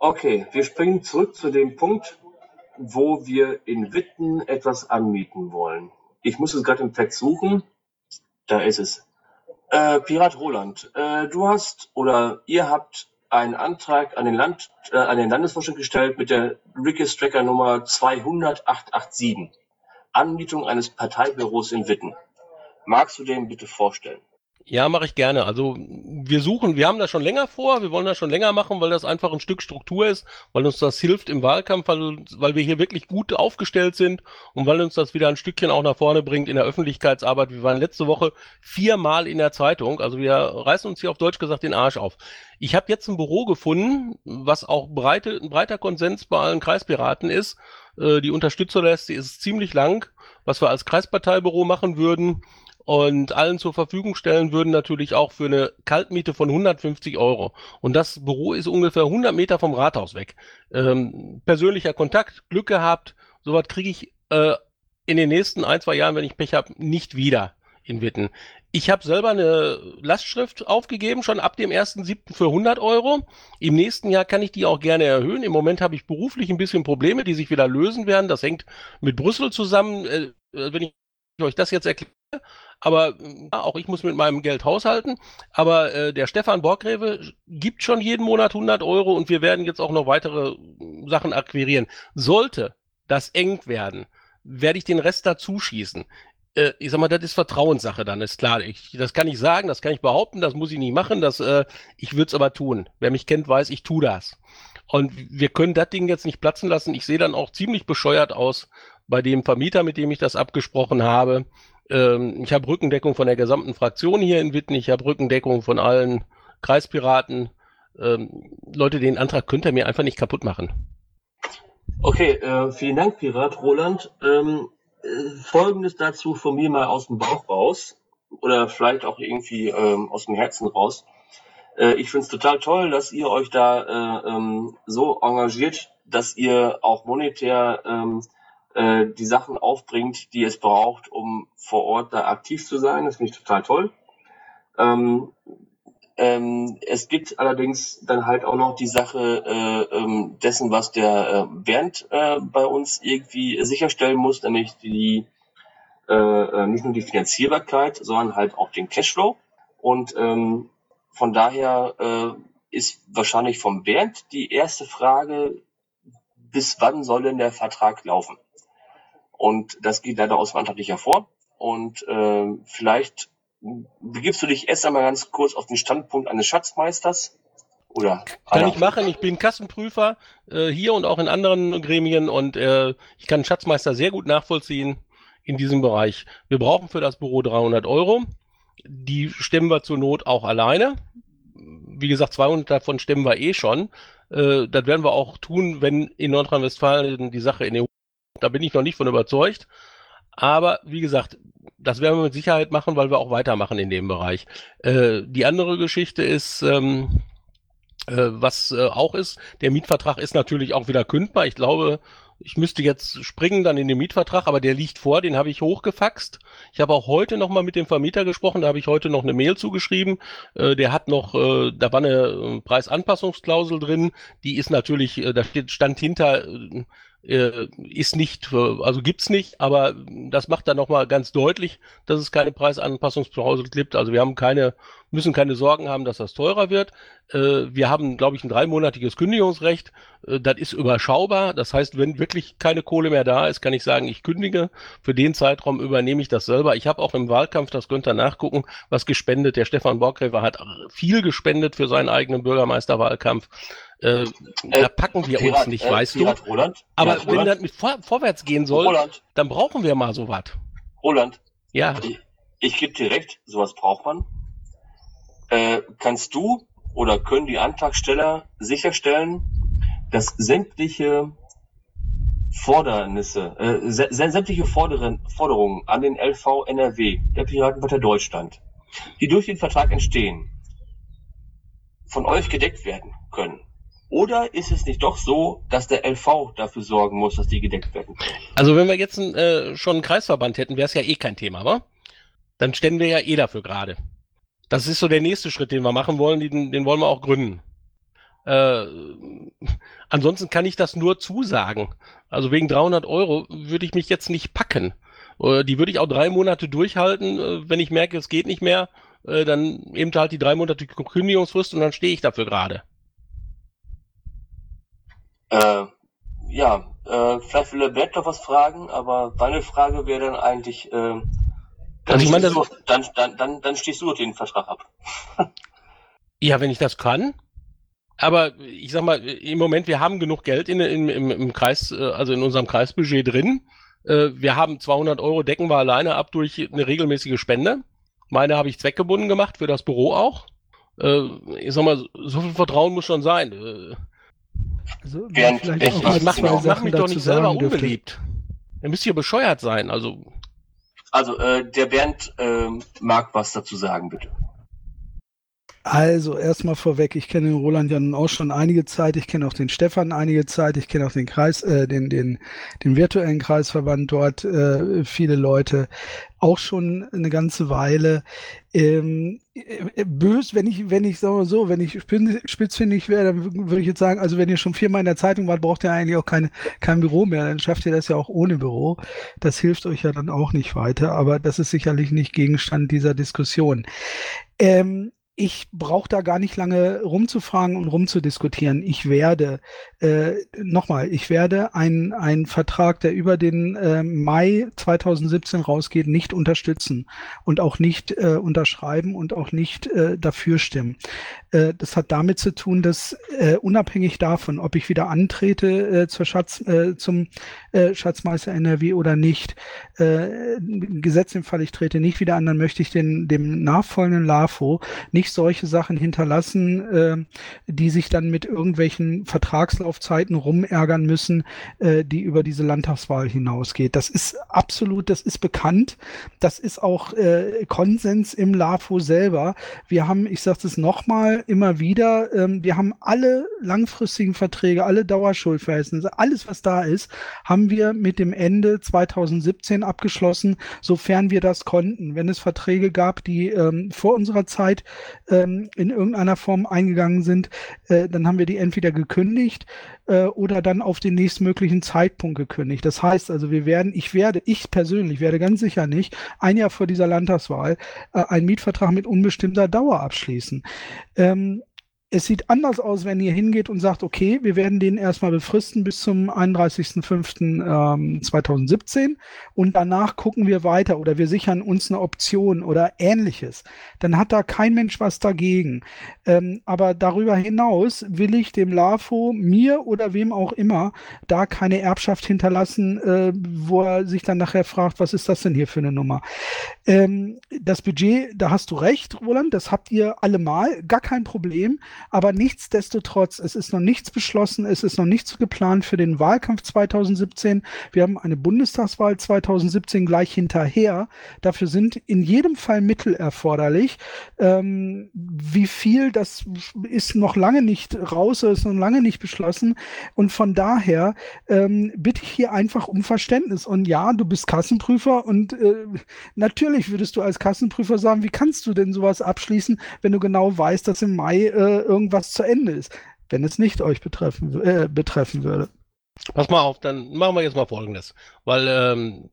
Speaker 2: Okay, wir springen zurück zu dem Punkt, wo wir in Witten etwas anmieten wollen. Ich muss es gerade im Text suchen. Da ist es. Äh, Pirat Roland, äh, du hast oder ihr habt einen Antrag an den, Land, äh, an den Landesvorstand gestellt mit der Rickes-Tracker Nummer 200887. Anmietung eines Parteibüros in Witten. Magst du den bitte vorstellen?
Speaker 11: Ja, mache ich gerne. Also wir suchen, wir haben das schon länger vor, wir wollen das schon länger machen, weil das einfach ein Stück Struktur ist, weil uns das hilft im Wahlkampf, weil, weil wir hier wirklich gut aufgestellt sind und weil uns das wieder ein Stückchen auch nach vorne bringt in der Öffentlichkeitsarbeit. Wir waren letzte Woche viermal in der Zeitung, also wir reißen uns hier auf Deutsch gesagt den Arsch auf. Ich habe jetzt ein Büro gefunden, was auch breite, ein breiter Konsens bei allen Kreispiraten ist. Äh, die Unterstützerliste ist ziemlich lang, was wir als Kreisparteibüro machen würden. Und allen zur Verfügung stellen würden, natürlich auch für eine Kaltmiete von 150 Euro. Und das Büro ist ungefähr 100 Meter vom Rathaus weg. Ähm, persönlicher Kontakt, Glück gehabt, sowas kriege ich äh, in den nächsten ein, zwei Jahren, wenn ich Pech habe, nicht wieder in Witten. Ich habe selber eine Lastschrift aufgegeben, schon ab dem 1.7. für 100 Euro. Im nächsten Jahr kann ich die auch gerne erhöhen. Im Moment habe ich beruflich ein bisschen Probleme, die sich wieder lösen werden. Das hängt mit Brüssel zusammen. Äh, wenn ich euch das jetzt erkläre, aber ja, auch ich muss mit meinem Geld haushalten. Aber äh, der Stefan Borgrewe gibt schon jeden Monat 100 Euro und wir werden jetzt auch noch weitere Sachen akquirieren. Sollte das eng werden, werde ich den Rest dazu schießen äh, ich sag mal, das ist Vertrauenssache dann, ist klar. Ich, das kann ich sagen, das kann ich behaupten, das muss ich nicht machen, das, äh, ich würde es aber tun. Wer mich kennt, weiß, ich tu das. Und wir können das Ding jetzt nicht platzen lassen. Ich sehe dann auch ziemlich bescheuert aus bei dem Vermieter, mit dem ich das abgesprochen habe. Ähm, ich habe Rückendeckung von der gesamten Fraktion hier in Witten, ich habe Rückendeckung von allen Kreispiraten. Ähm, Leute, den Antrag könnt ihr mir einfach nicht kaputt machen.
Speaker 2: Okay, äh, vielen Dank, Pirat Roland. Ähm, äh, Folgendes dazu von mir mal aus dem Bauch raus oder vielleicht auch irgendwie ähm, aus dem Herzen raus. Äh, ich finde es total toll, dass ihr euch da äh, ähm, so engagiert, dass ihr auch monetär ähm, äh, die Sachen aufbringt, die es braucht, um vor Ort da aktiv zu sein. Das finde ich total toll. Ähm, ähm, es gibt allerdings dann halt auch noch die Sache äh, ähm, dessen, was der äh, Bernd äh, bei uns irgendwie sicherstellen muss, nämlich die äh, äh, nicht nur die Finanzierbarkeit, sondern halt auch den Cashflow. Und ähm, von daher äh, ist wahrscheinlich vom Bernd die erste Frage, bis wann soll denn der Vertrag laufen? Und das geht leider aus nicht hervor. Und äh, vielleicht begibst du dich erst einmal ganz kurz auf den Standpunkt eines Schatzmeisters? Oder
Speaker 11: kann ich machen. Ich bin Kassenprüfer äh, hier und auch in anderen Gremien und äh, ich kann Schatzmeister sehr gut nachvollziehen in diesem Bereich. Wir brauchen für das Büro 300 Euro. Die stemmen wir zur Not auch alleine. Wie gesagt, 200 davon stemmen wir eh schon. Äh, das werden wir auch tun, wenn in Nordrhein-Westfalen die Sache in der Da bin ich noch nicht von überzeugt. Aber wie gesagt, das werden wir mit Sicherheit machen, weil wir auch weitermachen in dem Bereich. Äh, die andere Geschichte ist, ähm, äh, was äh, auch ist, der Mietvertrag ist natürlich auch wieder kündbar. Ich glaube, ich müsste jetzt springen dann in den Mietvertrag, aber der liegt vor, den habe ich hochgefaxt. Ich habe auch heute noch mal mit dem Vermieter gesprochen, da habe ich heute noch eine Mail zugeschrieben. Äh, der hat noch, äh, da war eine äh, Preisanpassungsklausel drin, die ist natürlich, äh, da steht, stand hinter, äh, ist nicht, also gibt's nicht, aber das macht dann nochmal ganz deutlich, dass es keine Preisanpassungsklausel gibt. Also wir haben keine, müssen keine Sorgen haben, dass das teurer wird. Äh, wir haben, glaube ich, ein dreimonatiges Kündigungsrecht. Äh, das ist überschaubar. Das heißt, wenn wirklich keine Kohle mehr da ist, kann ich sagen, ich kündige. Für den Zeitraum übernehme ich das selber. Ich habe auch im Wahlkampf, das könnt ihr nachgucken, was gespendet. Der Stefan Borgräfer hat viel gespendet für seinen eigenen Bürgermeisterwahlkampf. Äh, da äh, packen wir uns nicht, äh, weißt du. Aber wenn das mit vor, vorwärts gehen soll, Roland. dann brauchen wir mal sowas.
Speaker 2: Roland.
Speaker 11: Ja.
Speaker 2: Ich, ich gebe dir recht, sowas braucht man. Äh, kannst du oder können die Antragsteller sicherstellen, dass sämtliche Fordernisse, äh, sämtliche Forderen, Forderungen an den LV NRW, der Piratenpartei Deutschland, die durch den Vertrag entstehen, von euch gedeckt werden können? Oder ist es nicht doch so, dass der LV dafür sorgen muss, dass die gedeckt werden?
Speaker 11: Also wenn wir jetzt äh, schon einen Kreisverband hätten, wäre es ja eh kein Thema, wa? Dann stellen wir ja eh dafür gerade. Das ist so der nächste Schritt, den wir machen wollen, den, den wollen wir auch gründen. Äh, ansonsten kann ich das nur zusagen. Also wegen 300 Euro würde ich mich jetzt nicht packen. Äh, die würde ich auch drei Monate durchhalten. Äh, wenn ich merke, es geht nicht mehr, äh, dann eben halt die drei Monate Kündigungsfrist und dann stehe ich dafür gerade.
Speaker 2: Äh, ja, äh, vielleicht will der Bert noch was fragen, aber meine Frage wäre dann eigentlich, äh,
Speaker 11: also ich meine,
Speaker 2: du, dann, dann, dann, dann stehst du den Vertrag ab. <laughs>
Speaker 11: ja, wenn ich das kann. Aber ich sag mal, im Moment, wir haben genug Geld in, in, im, im Kreis, äh, also in unserem Kreisbudget drin. Äh, wir haben 200 Euro decken wir alleine ab durch eine regelmäßige Spende. Meine habe ich zweckgebunden gemacht, für das Büro auch. Äh, ich sag mal, so viel Vertrauen muss schon sein.
Speaker 5: Also, Während vielleicht auch
Speaker 11: mach, mach mich doch nicht selber unbeliebt. Ihr müsst hier bescheuert sein. Also
Speaker 2: Also, äh, der Bernd äh, mag was dazu sagen, bitte.
Speaker 5: Also erstmal vorweg, ich kenne den Roland ja nun auch schon einige Zeit, ich kenne auch den Stefan einige Zeit, ich kenne auch den Kreis, äh, den, den, den virtuellen Kreisverband dort, äh, viele Leute auch schon eine ganze Weile. Ähm, äh, bös, wenn ich, wenn ich, sagen wir so, wenn ich spitzfindig wäre, dann würde ich jetzt sagen, also wenn ihr schon viermal in der Zeitung wart, braucht ihr eigentlich auch keine, kein Büro mehr. Dann schafft ihr das ja auch ohne Büro. Das hilft euch ja dann auch nicht weiter, aber das ist sicherlich nicht Gegenstand dieser Diskussion. Ähm, ich brauche da gar nicht lange rumzufragen und rumzudiskutieren. Ich werde, äh, nochmal, ich werde einen Vertrag, der über den äh, Mai 2017 rausgeht, nicht unterstützen und auch nicht äh, unterschreiben und auch nicht äh, dafür stimmen. Äh, das hat damit zu tun, dass äh, unabhängig davon, ob ich wieder antrete äh, zur Schatz, äh, zum äh, Schatzmeister NRW oder nicht, äh, Gesetz im Fall, ich trete nicht wieder an, dann möchte ich den, dem nachfolgenden LAFO nicht solche Sachen hinterlassen, äh, die sich dann mit irgendwelchen Vertragslaufzeiten rumärgern müssen, äh, die über diese Landtagswahl hinausgeht. Das ist absolut, das ist bekannt. Das ist auch äh, Konsens im LAFO selber. Wir haben, ich sage es nochmal, immer wieder, ähm, wir haben alle langfristigen Verträge, alle Dauerschuldverhältnisse, alles, was da ist, haben wir mit dem Ende 2017 abgeschlossen, sofern wir das konnten. Wenn es Verträge gab, die ähm, vor unserer Zeit ähm, in irgendeiner Form eingegangen sind, äh, dann haben wir die entweder gekündigt äh, oder dann auf den nächstmöglichen Zeitpunkt gekündigt. Das heißt also, wir werden, ich werde, ich persönlich werde ganz sicher nicht ein Jahr vor dieser Landtagswahl äh, einen Mietvertrag mit unbestimmter Dauer abschließen. Ähm, es sieht anders aus, wenn ihr hingeht und sagt, okay, wir werden den erstmal befristen bis zum 31.05.2017 ähm, und danach gucken wir weiter oder wir sichern uns eine Option oder ähnliches. Dann hat da kein Mensch was dagegen. Ähm, aber darüber hinaus will ich dem LAFO, mir oder wem auch immer, da keine Erbschaft hinterlassen, äh, wo er sich dann nachher fragt, was ist das denn hier für eine Nummer? Ähm, das Budget, da hast du recht, Roland, das habt ihr allemal, gar kein Problem. Aber nichtsdestotrotz, es ist noch nichts beschlossen, es ist noch nichts geplant für den Wahlkampf 2017. Wir haben eine Bundestagswahl 2017 gleich hinterher. Dafür sind in jedem Fall Mittel erforderlich. Ähm, wie viel, das ist noch lange nicht raus, ist noch lange nicht beschlossen. Und von daher ähm, bitte ich hier einfach um Verständnis. Und ja, du bist Kassenprüfer und äh, natürlich würdest du als Kassenprüfer sagen, wie kannst du denn sowas abschließen, wenn du genau weißt, dass im Mai äh, irgendwas zu Ende ist, wenn es nicht euch betreffen, äh, betreffen würde.
Speaker 11: Pass mal auf, dann machen wir jetzt mal Folgendes, weil ähm,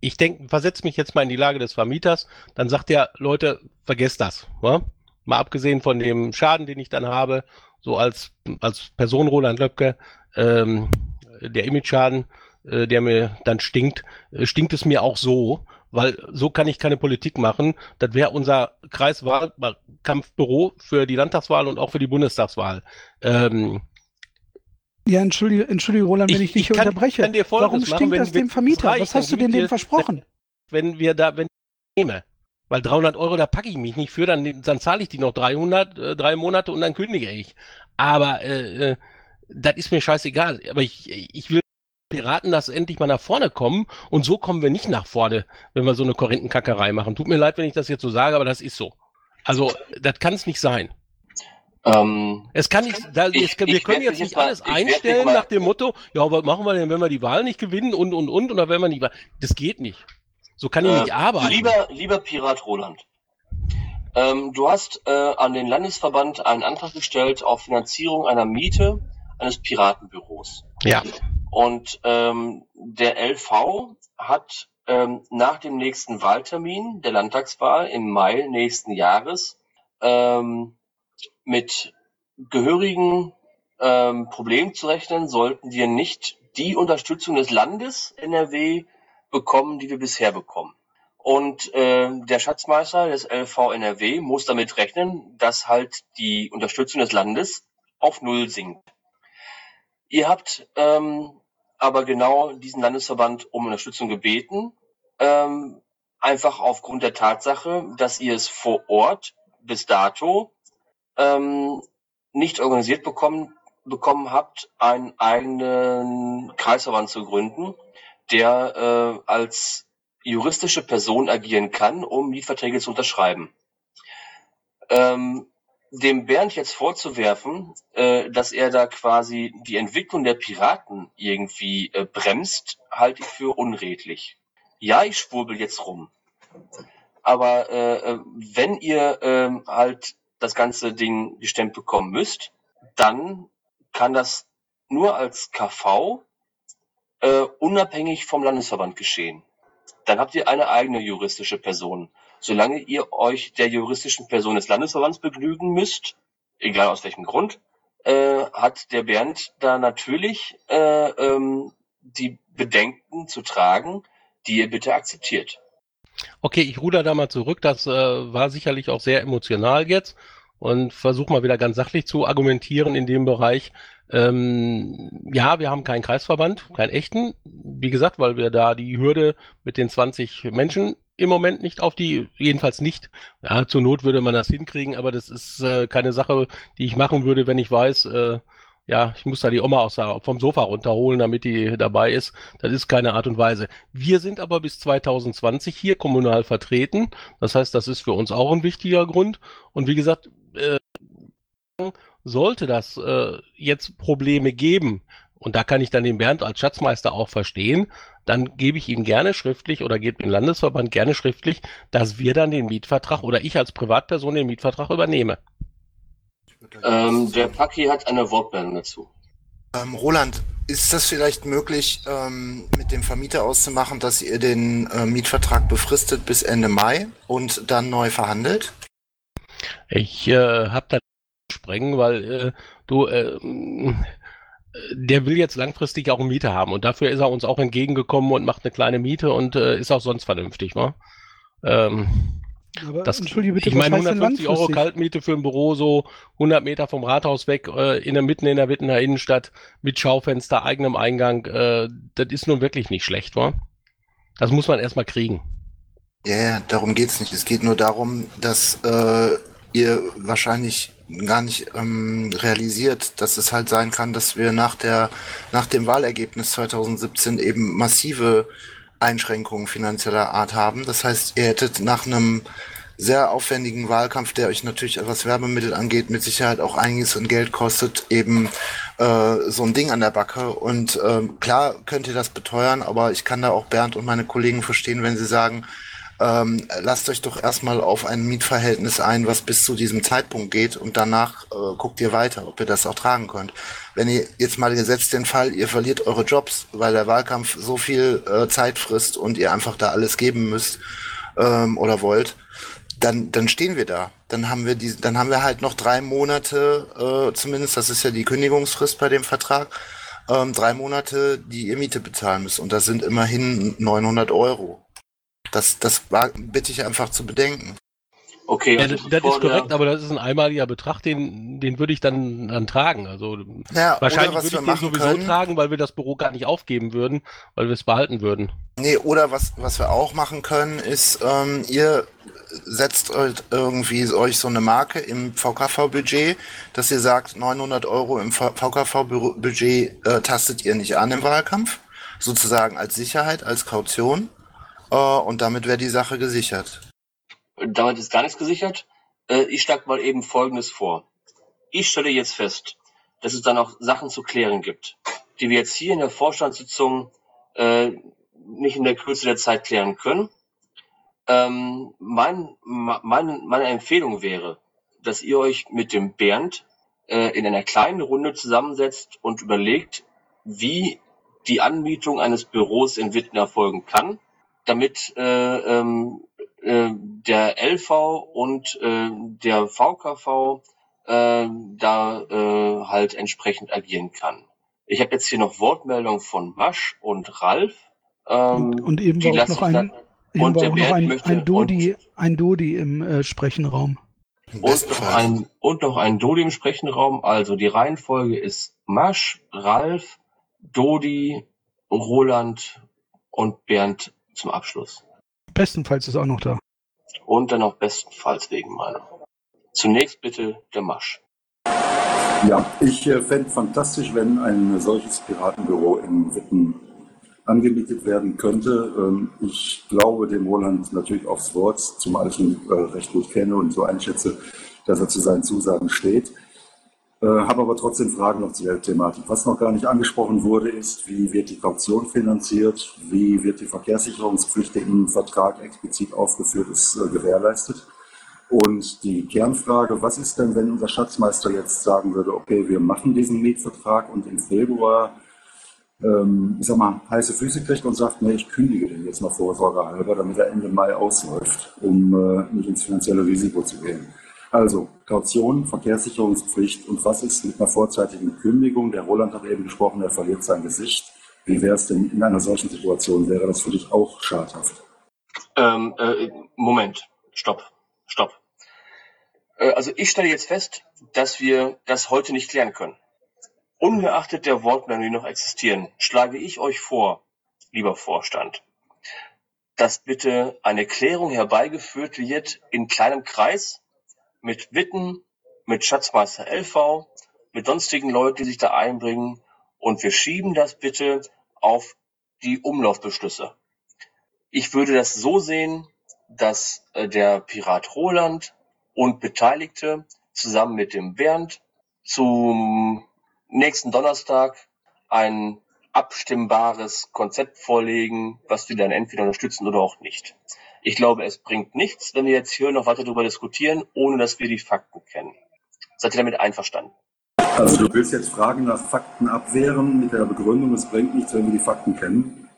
Speaker 11: ich denke, versetze mich jetzt mal in die Lage des Vermieters, dann sagt der, Leute, vergesst das. Wa? Mal abgesehen von dem Schaden, den ich dann habe, so als, als Person Roland Löbke, ähm, der Image-Schaden, äh, der mir dann stinkt, äh, stinkt es mir auch so, weil so kann ich keine Politik machen. Das wäre unser Kreiswahlkampfbüro für die Landtagswahl und auch für die Bundestagswahl. Ähm,
Speaker 5: ja, entschuldige, entschuldige Roland, wenn ich, ich dich kann, unterbreche. Kann Warum stinkt machen, das dem Vermieter? Was hast du denn dem versprochen?
Speaker 11: Wenn wir da, wenn ich nehme, weil 300 Euro, da packe ich mich nicht für, dann, dann zahle ich die noch 300, äh, drei Monate und dann kündige ich. Aber äh, äh, das ist mir scheißegal. Aber ich, ich will Piraten, dass endlich mal nach vorne kommen. Und so kommen wir nicht nach vorne, wenn wir so eine Korinthenkackerei machen. Tut mir leid, wenn ich das jetzt so sage, aber das ist so. Also, das kann es nicht sein. Ähm, es kann nicht, da, ich, es, wir können jetzt nicht alles einstellen nach dem Motto, ja, was machen wir denn, wenn wir die Wahl nicht gewinnen und, und, und, oder wenn wir nicht, das geht nicht. So kann ich äh, nicht arbeiten.
Speaker 2: Lieber, lieber Pirat Roland, ähm, du hast äh, an den Landesverband einen Antrag gestellt auf Finanzierung einer Miete eines Piratenbüros.
Speaker 11: Ja.
Speaker 2: Und ähm, der LV hat ähm, nach dem nächsten Wahltermin der Landtagswahl im Mai nächsten Jahres ähm, mit gehörigen ähm, Problemen zu rechnen, sollten wir nicht die Unterstützung des Landes NRW bekommen, die wir bisher bekommen. Und äh, der Schatzmeister des LV NRW muss damit rechnen, dass halt die Unterstützung des Landes auf Null sinkt. Ihr habt ähm, aber genau diesen Landesverband um Unterstützung gebeten, ähm, einfach aufgrund der Tatsache, dass ihr es vor Ort bis dato ähm, nicht organisiert bekommen, bekommen habt, einen eigenen Kreisverband zu gründen, der äh, als juristische Person agieren kann, um Mietverträge zu unterschreiben. Ähm, dem Bernd jetzt vorzuwerfen, äh, dass er da quasi die Entwicklung der Piraten irgendwie äh, bremst, halte ich für unredlich. Ja, ich schwurbel jetzt rum. Aber äh, äh wenn ihr äh, halt das ganze Ding gestemmt bekommen müsst, dann kann das nur als KV äh, unabhängig vom Landesverband geschehen. Dann habt ihr eine eigene juristische Person. Solange ihr euch der juristischen Person des Landesverbands begnügen müsst, egal aus welchem Grund, äh, hat der Bernd da natürlich äh, ähm, die Bedenken zu tragen, die ihr bitte akzeptiert.
Speaker 11: Okay, ich ruder da mal zurück. Das äh, war sicherlich auch sehr emotional jetzt und versuche mal wieder ganz sachlich zu argumentieren in dem Bereich. Ähm, ja, wir haben keinen Kreisverband, keinen echten. Wie gesagt, weil wir da die Hürde mit den 20 Menschen im Moment nicht auf die, jedenfalls nicht. Ja, zur Not würde man das hinkriegen, aber das ist äh, keine Sache, die ich machen würde, wenn ich weiß, äh, ja, ich muss da die Oma aus vom Sofa runterholen, damit die dabei ist. Das ist keine Art und Weise. Wir sind aber bis 2020 hier kommunal vertreten. Das heißt, das ist für uns auch ein wichtiger Grund. Und wie gesagt, äh, sollte das äh, jetzt Probleme geben, und da kann ich dann den Bernd als Schatzmeister auch verstehen, dann gebe ich ihm gerne schriftlich oder gebe dem Landesverband gerne schriftlich, dass wir dann den Mietvertrag oder ich als Privatperson den Mietvertrag übernehme.
Speaker 2: Ähm, der Paki hat eine Wortmeldung dazu.
Speaker 12: Ähm, Roland, ist das vielleicht möglich, ähm, mit dem Vermieter auszumachen, dass ihr den äh, Mietvertrag befristet bis Ende Mai und dann neu verhandelt?
Speaker 11: Ich äh, habe da sprengen, weil äh, du, äh, der will jetzt langfristig auch eine Miete haben und dafür ist er uns auch entgegengekommen und macht eine kleine Miete und äh, ist auch sonst vernünftig, wa? Ähm, aber das, entschuldige bitte, ich meine 150 Euro Kaltmiete für ein Büro so 100 Meter vom Rathaus weg, äh, in der mitten in der Wittener Innenstadt mit Schaufenster, eigenem Eingang, äh, das ist nun wirklich nicht schlecht, wa? Das muss man erstmal kriegen.
Speaker 12: Ja, ja, darum geht's nicht. Es geht nur darum, dass äh, ihr wahrscheinlich gar nicht ähm, realisiert, dass es halt sein kann, dass wir nach der nach dem Wahlergebnis 2017 eben massive Einschränkungen finanzieller Art haben. Das heißt, ihr hättet nach einem sehr aufwendigen Wahlkampf, der euch natürlich was Werbemittel angeht, mit Sicherheit auch einiges an Geld kostet, eben äh, so ein Ding an der Backe. Und äh, klar könnt ihr das beteuern, aber ich kann da auch Bernd und meine Kollegen verstehen, wenn sie sagen, ähm, lasst euch doch erstmal auf ein Mietverhältnis ein, was bis zu diesem Zeitpunkt geht und danach äh, guckt ihr weiter, ob ihr das auch tragen könnt. Wenn ihr jetzt mal gesetzt den Fall, ihr verliert eure Jobs, weil der Wahlkampf so viel äh, Zeit frisst und ihr einfach da alles geben müsst ähm, oder wollt, dann, dann stehen wir da. Dann haben wir die, dann haben wir halt noch drei Monate, äh, zumindest, das ist ja die Kündigungsfrist bei dem Vertrag, ähm, drei Monate, die ihr Miete bezahlen müsst. Und das sind immerhin 900 Euro. Das, das war, bitte ich einfach zu bedenken.
Speaker 11: Okay, ja, also das, das ist korrekt, aber das ist ein einmaliger Betrag, den, den würde ich dann, dann tragen. Also ja, wahrscheinlich würde ich den sowieso können, tragen, weil wir das Büro gar nicht aufgeben würden, weil wir es behalten würden.
Speaker 12: Nee, oder was, was wir auch machen können, ist, ähm, ihr setzt irgendwie euch so eine Marke im VKV-Budget, dass ihr sagt, 900 Euro im VKV-Budget äh, tastet ihr nicht an im Wahlkampf, sozusagen als Sicherheit, als Kaution. Äh, und damit wäre die Sache gesichert.
Speaker 2: Damit ist gar nichts gesichert. Äh, ich schlage mal eben Folgendes vor. Ich stelle jetzt fest, dass es dann auch Sachen zu klären gibt, die wir jetzt hier in der Vorstandssitzung äh, nicht in der Kürze der Zeit klären können. Ähm, mein, mein, meine Empfehlung wäre, dass ihr euch mit dem Bernd äh, in einer kleinen Runde zusammensetzt und überlegt, wie die Anmietung eines Büros in Witten erfolgen kann damit äh, ähm, äh, der LV und äh, der VKV äh, da äh, halt entsprechend agieren kann. Ich habe jetzt hier noch Wortmeldung von Masch und Ralf.
Speaker 5: Ähm, und, und eben war auch noch ein, und auch noch ein, ein, Dodi, ein Dodi im äh, Sprechenraum.
Speaker 2: Und noch, ein, und noch ein Dodi im Sprechenraum. Also die Reihenfolge ist Masch, Ralf, Dodi, Roland und Bernd zum Abschluss.
Speaker 5: Bestenfalls ist auch noch da.
Speaker 2: Und dann auch bestenfalls wegen meiner. Zunächst bitte der Masch.
Speaker 4: Ja, ich äh, fände fantastisch, wenn ein solches Piratenbüro in Witten angemietet werden könnte. Ähm, ich glaube dem Roland natürlich aufs Wort, zumal ich ihn äh, recht gut kenne und so einschätze, dass er zu seinen Zusagen steht. Äh, habe aber trotzdem Fragen noch zu der Thematik. Was noch gar nicht angesprochen wurde, ist, wie wird die Kaution finanziert? Wie wird die Verkehrssicherungspflicht, die im Vertrag explizit aufgeführt ist, äh, gewährleistet? Und die Kernfrage, was ist denn, wenn unser Schatzmeister jetzt sagen würde, okay, wir machen diesen Mietvertrag und im Februar, ähm, ich sag mal, heiße Füße kriegt und sagt, nee, ich kündige den jetzt mal vorsorgehalber, damit er Ende Mai ausläuft, um äh, nicht ins finanzielle Risiko zu gehen. Also Kaution, Verkehrssicherungspflicht und was ist mit einer vorzeitigen Kündigung? Der Roland hat eben gesprochen, er verliert sein Gesicht. Wie wäre es denn in einer solchen Situation? Wäre das für dich auch schadhaft?
Speaker 2: Ähm, äh, Moment, stopp, stopp. Äh, also ich stelle jetzt fest, dass wir das heute nicht klären können. Ungeachtet der Wortmeldungen, die noch existieren, schlage ich euch vor, lieber Vorstand, dass bitte eine Klärung herbeigeführt wird in kleinem Kreis mit Witten, mit Schatzmeister LV, mit sonstigen Leuten, die sich da einbringen. Und wir schieben das bitte auf die Umlaufbeschlüsse. Ich würde das so sehen, dass äh, der Pirat Roland und Beteiligte zusammen mit dem Bernd zum nächsten Donnerstag ein abstimmbares Konzept vorlegen, was wir dann entweder unterstützen oder auch nicht. Ich glaube, es bringt nichts, wenn wir jetzt hier noch weiter darüber diskutieren, ohne dass wir die Fakten kennen. Seid ihr damit einverstanden?
Speaker 4: Also du willst jetzt Fragen nach Fakten abwehren mit der Begründung, es bringt nichts, wenn wir die Fakten kennen?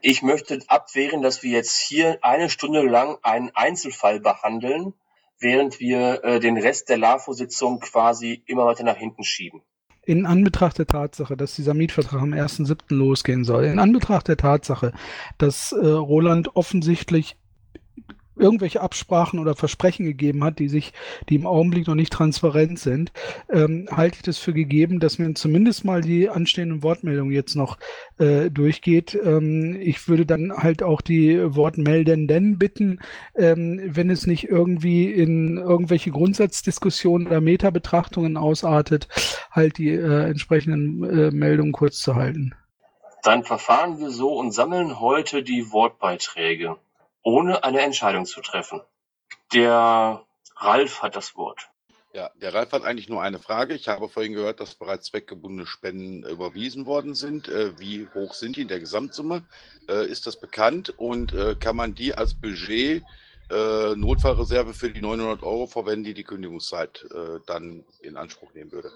Speaker 2: Ich möchte abwehren, dass wir jetzt hier eine Stunde lang einen Einzelfall behandeln, während wir äh, den Rest der LAFO-Sitzung quasi immer weiter nach hinten schieben.
Speaker 5: In Anbetracht der Tatsache, dass dieser Mietvertrag am 1.7. losgehen soll, in Anbetracht der Tatsache, dass äh, Roland offensichtlich irgendwelche Absprachen oder Versprechen gegeben hat, die sich, die im Augenblick noch nicht transparent sind, ähm, halte ich das für gegeben, dass mir zumindest mal die anstehenden Wortmeldungen jetzt noch äh, durchgeht. Ähm, ich würde dann halt auch die Wortmeldenden bitten, ähm, wenn es nicht irgendwie in irgendwelche Grundsatzdiskussionen oder Metabetrachtungen ausartet, halt die äh, entsprechenden äh, Meldungen kurz zu halten.
Speaker 2: Dann verfahren wir so und sammeln heute die Wortbeiträge ohne eine Entscheidung zu treffen. Der Ralf hat das Wort.
Speaker 1: Ja, der Ralf hat eigentlich nur eine Frage. Ich habe vorhin gehört, dass bereits zweckgebundene Spenden überwiesen worden sind. Äh, wie hoch sind die in der Gesamtsumme? Äh, ist das bekannt und äh, kann man die als Budget Notfallreserve für die 900 Euro verwenden, die die Kündigungszeit dann in Anspruch nehmen würde?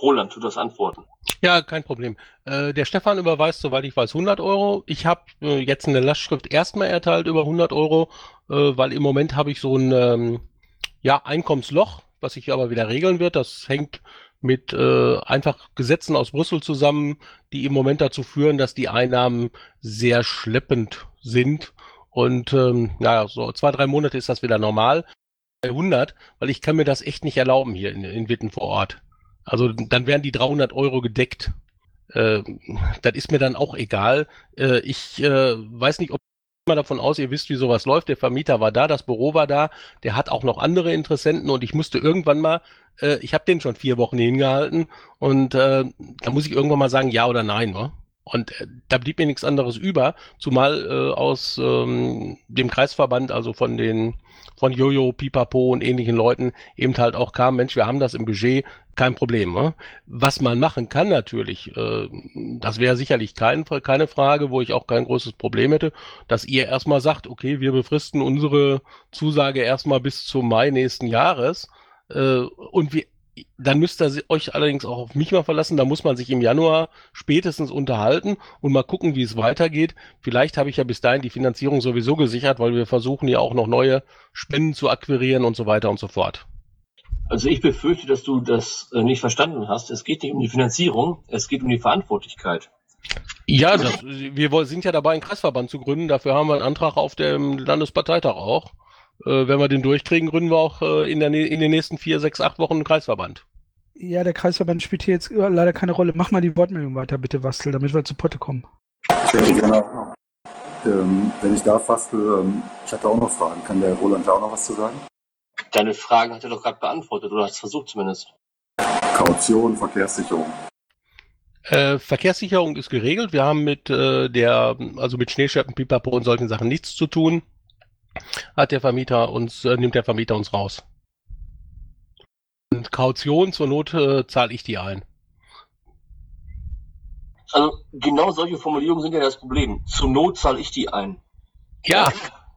Speaker 2: Roland, tu das antworten.
Speaker 11: Ja, kein Problem. Äh, der Stefan überweist, soweit ich weiß, 100 Euro. Ich habe äh, jetzt eine Lastschrift erstmal erteilt über 100 Euro, äh, weil im Moment habe ich so ein ähm, ja, Einkommensloch, was sich aber wieder regeln wird. Das hängt mit äh, einfach Gesetzen aus Brüssel zusammen, die im Moment dazu führen, dass die Einnahmen sehr schleppend sind. Und ähm, naja, so zwei, drei Monate ist das wieder normal. 100, weil ich kann mir das echt nicht erlauben hier in, in Witten vor Ort. Also dann wären die 300 Euro gedeckt. Äh, das ist mir dann auch egal. Äh, ich äh, weiß nicht, ob mal davon aus, ihr wisst, wie sowas läuft. Der Vermieter war da, das Büro war da, der hat auch noch andere Interessenten und ich musste irgendwann mal, äh, ich habe den schon vier Wochen hingehalten und äh, da muss ich irgendwann mal sagen, ja oder nein. Wa? Und äh, da blieb mir nichts anderes über, zumal äh, aus ähm, dem Kreisverband, also von den von Jojo, Pipapo und ähnlichen Leuten eben halt auch kam, Mensch, wir haben das im Budget, kein Problem. Ne? Was man machen kann natürlich, äh, das wäre sicherlich kein, keine Frage, wo ich auch kein großes Problem hätte, dass ihr erstmal sagt, okay, wir befristen unsere Zusage erstmal bis zum Mai nächsten Jahres äh, und wir dann müsst ihr euch allerdings auch auf mich mal verlassen. Da muss man sich im Januar spätestens unterhalten und mal gucken, wie es weitergeht. Vielleicht habe ich ja bis dahin die Finanzierung sowieso gesichert, weil wir versuchen ja auch noch neue Spenden zu akquirieren und so weiter und so fort.
Speaker 2: Also ich befürchte, dass du das äh, nicht verstanden hast. Es geht nicht um die Finanzierung, es geht um die Verantwortlichkeit.
Speaker 11: Ja, das, wir sind ja dabei, einen Kreisverband zu gründen. Dafür haben wir einen Antrag auf dem Landesparteitag auch. Äh, wenn wir den durchkriegen, gründen wir auch äh, in, der, in den nächsten vier, sechs, acht Wochen einen Kreisverband.
Speaker 5: Ja, der Kreisverband spielt hier jetzt leider keine Rolle. Mach mal die Wortmeldung weiter, bitte, Wastel, damit wir zu Potte kommen.
Speaker 4: Genau. Ähm, wenn ich darf, Wastel, ähm, ich hatte auch noch Fragen. Kann der Roland da auch noch was zu sagen?
Speaker 2: Deine Fragen hat er doch gerade beantwortet, oder hast versucht zumindest.
Speaker 4: Kaution, Verkehrssicherung.
Speaker 11: Äh, Verkehrssicherung ist geregelt. Wir haben mit äh, der, also mit Schneescheppen, Pipapo und solchen Sachen nichts zu tun. Hat der Vermieter uns, äh, nimmt der Vermieter uns raus. Und Kaution zur Not äh, zahle ich die ein.
Speaker 2: Also genau solche Formulierungen sind ja das Problem. Zur Not zahle ich die ein.
Speaker 11: Ja.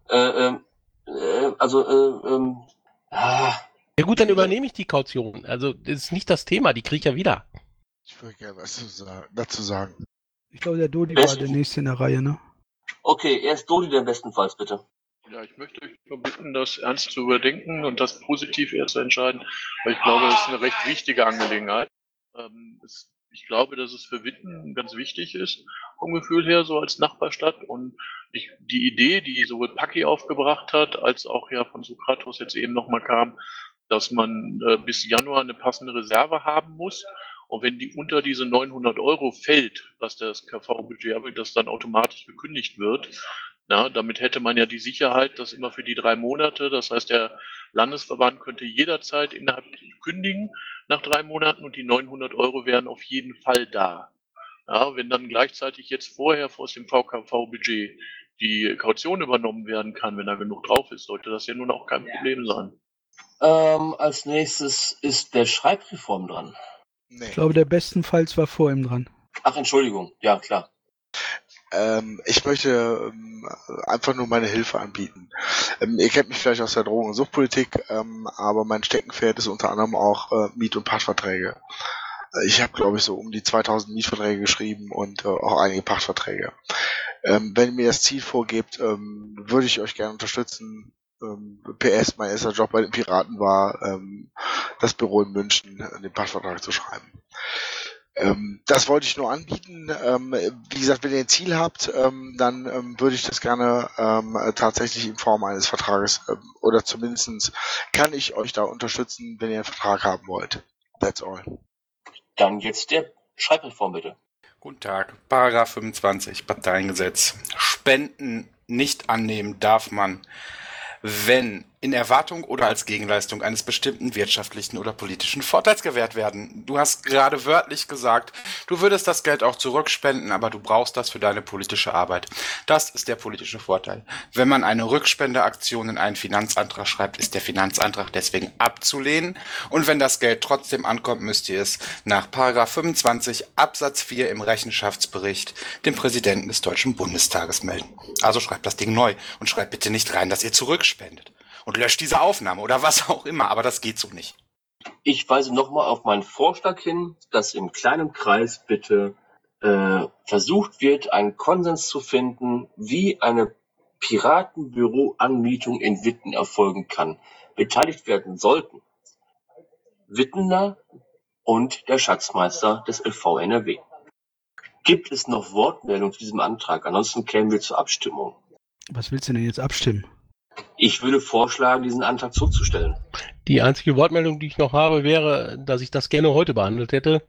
Speaker 2: Äh, ähm, äh, also, äh, ähm, ah,
Speaker 11: Ja gut, dann übernehme ich die Kaution. Also das ist nicht das Thema, die kriege ich ja wieder.
Speaker 13: Ich würde gerne was dazu sagen.
Speaker 5: Ich glaube, der Dodi
Speaker 2: Wer
Speaker 5: war der nächste in der Reihe, ne?
Speaker 2: okay, erst Dodi der bestenfalls, bitte.
Speaker 14: Ja, ich möchte euch nur bitten, das ernst zu überdenken und das positiv eher zu entscheiden, weil ich glaube, das ist eine recht wichtige Angelegenheit. Ähm, es, ich glaube, dass es für Witten ganz wichtig ist, vom Gefühl her, so als Nachbarstadt. Und ich, die Idee, die sowohl Paki aufgebracht hat, als auch ja von Sokratos jetzt eben nochmal kam, dass man äh, bis Januar eine passende Reserve haben muss. Und wenn die unter diese 900 Euro fällt, was das KV-Budget habe, das dann automatisch gekündigt wird, na, damit hätte man ja die Sicherheit, dass immer für die drei Monate, das heißt, der Landesverband könnte jederzeit innerhalb kündigen nach drei Monaten und die 900 Euro wären auf jeden Fall da. Ja, wenn dann gleichzeitig jetzt vorher aus dem VKV-Budget die Kaution übernommen werden kann, wenn da genug drauf ist, sollte das ja nun auch kein Problem sein.
Speaker 2: Ähm, als nächstes ist der Schreibreform dran.
Speaker 5: Ich glaube, der bestenfalls war vor ihm dran.
Speaker 2: Ach, Entschuldigung. Ja, klar.
Speaker 13: Ähm, ich möchte ähm, einfach nur meine Hilfe anbieten. Ähm, ihr kennt mich vielleicht aus der Drogen- und Suchtpolitik, ähm, aber mein Steckenpferd ist unter anderem auch äh, Miet- und Pachtverträge. Äh, Ich habe, glaube ich, so um die 2000 Mietverträge geschrieben und äh, auch einige Pachtverträge. Ähm, wenn ihr mir das Ziel vorgebt, ähm, würde ich euch gerne unterstützen. PS, mein erster Job bei den Piraten war, das Büro in München, äh, den Pachtvertrag zu schreiben. Ähm, das wollte ich nur anbieten. Ähm, wie gesagt, wenn ihr ein Ziel habt, ähm, dann ähm, würde ich das gerne ähm, äh, tatsächlich in Form eines Vertrages ähm, oder zumindestens kann ich euch da unterstützen, wenn ihr einen Vertrag haben wollt. That's all.
Speaker 2: Dann jetzt der Schreibreform, bitte.
Speaker 15: Guten Tag. Paragraph 25 Parteiengesetz. Spenden nicht annehmen darf man, wenn in Erwartung oder als Gegenleistung eines bestimmten wirtschaftlichen oder politischen Vorteils gewährt werden. Du hast gerade wörtlich gesagt, du würdest das Geld auch zurückspenden, aber du brauchst das für deine politische Arbeit. Das ist der politische Vorteil. Wenn man eine Rückspendeaktion in einen Finanzantrag schreibt, ist der Finanzantrag deswegen abzulehnen. Und wenn das Geld trotzdem ankommt, müsst ihr es nach Paragraph 25 Absatz 4 im Rechenschaftsbericht dem Präsidenten des Deutschen Bundestages melden. Also schreibt das Ding neu und schreibt bitte nicht rein, dass ihr zurückspendet. Und löscht diese Aufnahme oder was auch immer, aber das geht so nicht.
Speaker 2: Ich weise nochmal auf meinen Vorschlag hin, dass im kleinen Kreis bitte äh, versucht wird, einen Konsens zu finden, wie eine Piratenbüroanmietung in Witten erfolgen kann. Beteiligt werden sollten Wittener und der Schatzmeister des LV NRW. Gibt es noch Wortmeldungen zu diesem Antrag? Ansonsten kämen wir zur Abstimmung.
Speaker 5: Was willst du denn jetzt abstimmen?
Speaker 2: Ich würde vorschlagen, diesen Antrag zurückzustellen.
Speaker 11: Die einzige Wortmeldung, die ich noch habe, wäre, dass ich das gerne heute behandelt hätte,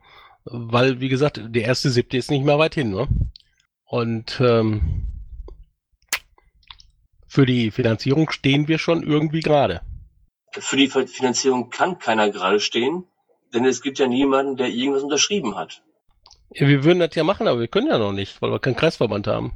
Speaker 11: weil, wie gesagt, der erste siebte ist nicht mehr weit hin, ne? Und ähm, für die Finanzierung stehen wir schon irgendwie gerade.
Speaker 2: Für die Finanzierung kann keiner gerade stehen, denn es gibt ja niemanden, der irgendwas unterschrieben hat.
Speaker 11: Ja, wir würden das ja machen, aber wir können ja noch nicht, weil wir keinen Kreisverband haben.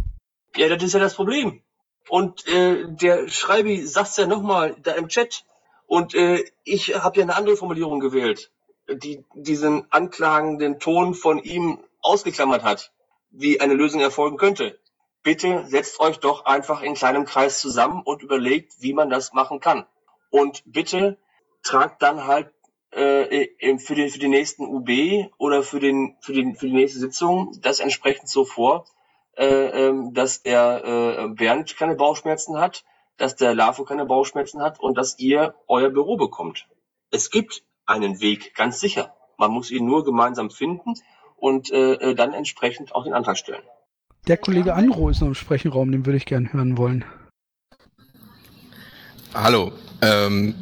Speaker 2: Ja, das ist ja das Problem. Und äh, der Schreibi sagt's ja nochmal da im Chat. Und äh, ich habe ja eine andere Formulierung gewählt, die diesen anklagenden Ton von ihm ausgeklammert hat, wie eine Lösung erfolgen könnte. Bitte setzt euch doch einfach in kleinem Kreis zusammen und überlegt, wie man das machen kann. Und bitte tragt dann halt äh, für, den, für die nächsten UB oder für, den, für, den, für die nächste Sitzung das entsprechend so vor, äh, ähm, dass der äh, Bernd keine Bauchschmerzen hat, dass der Lafo keine Bauchschmerzen hat und dass ihr euer Büro bekommt. Es gibt einen Weg, ganz sicher. Man muss ihn nur gemeinsam finden und äh, äh, dann entsprechend auch den Antrag stellen.
Speaker 5: Der Kollege Anro ist noch im Sprechenraum, den würde ich gern hören wollen.
Speaker 16: Hallo. Ähm,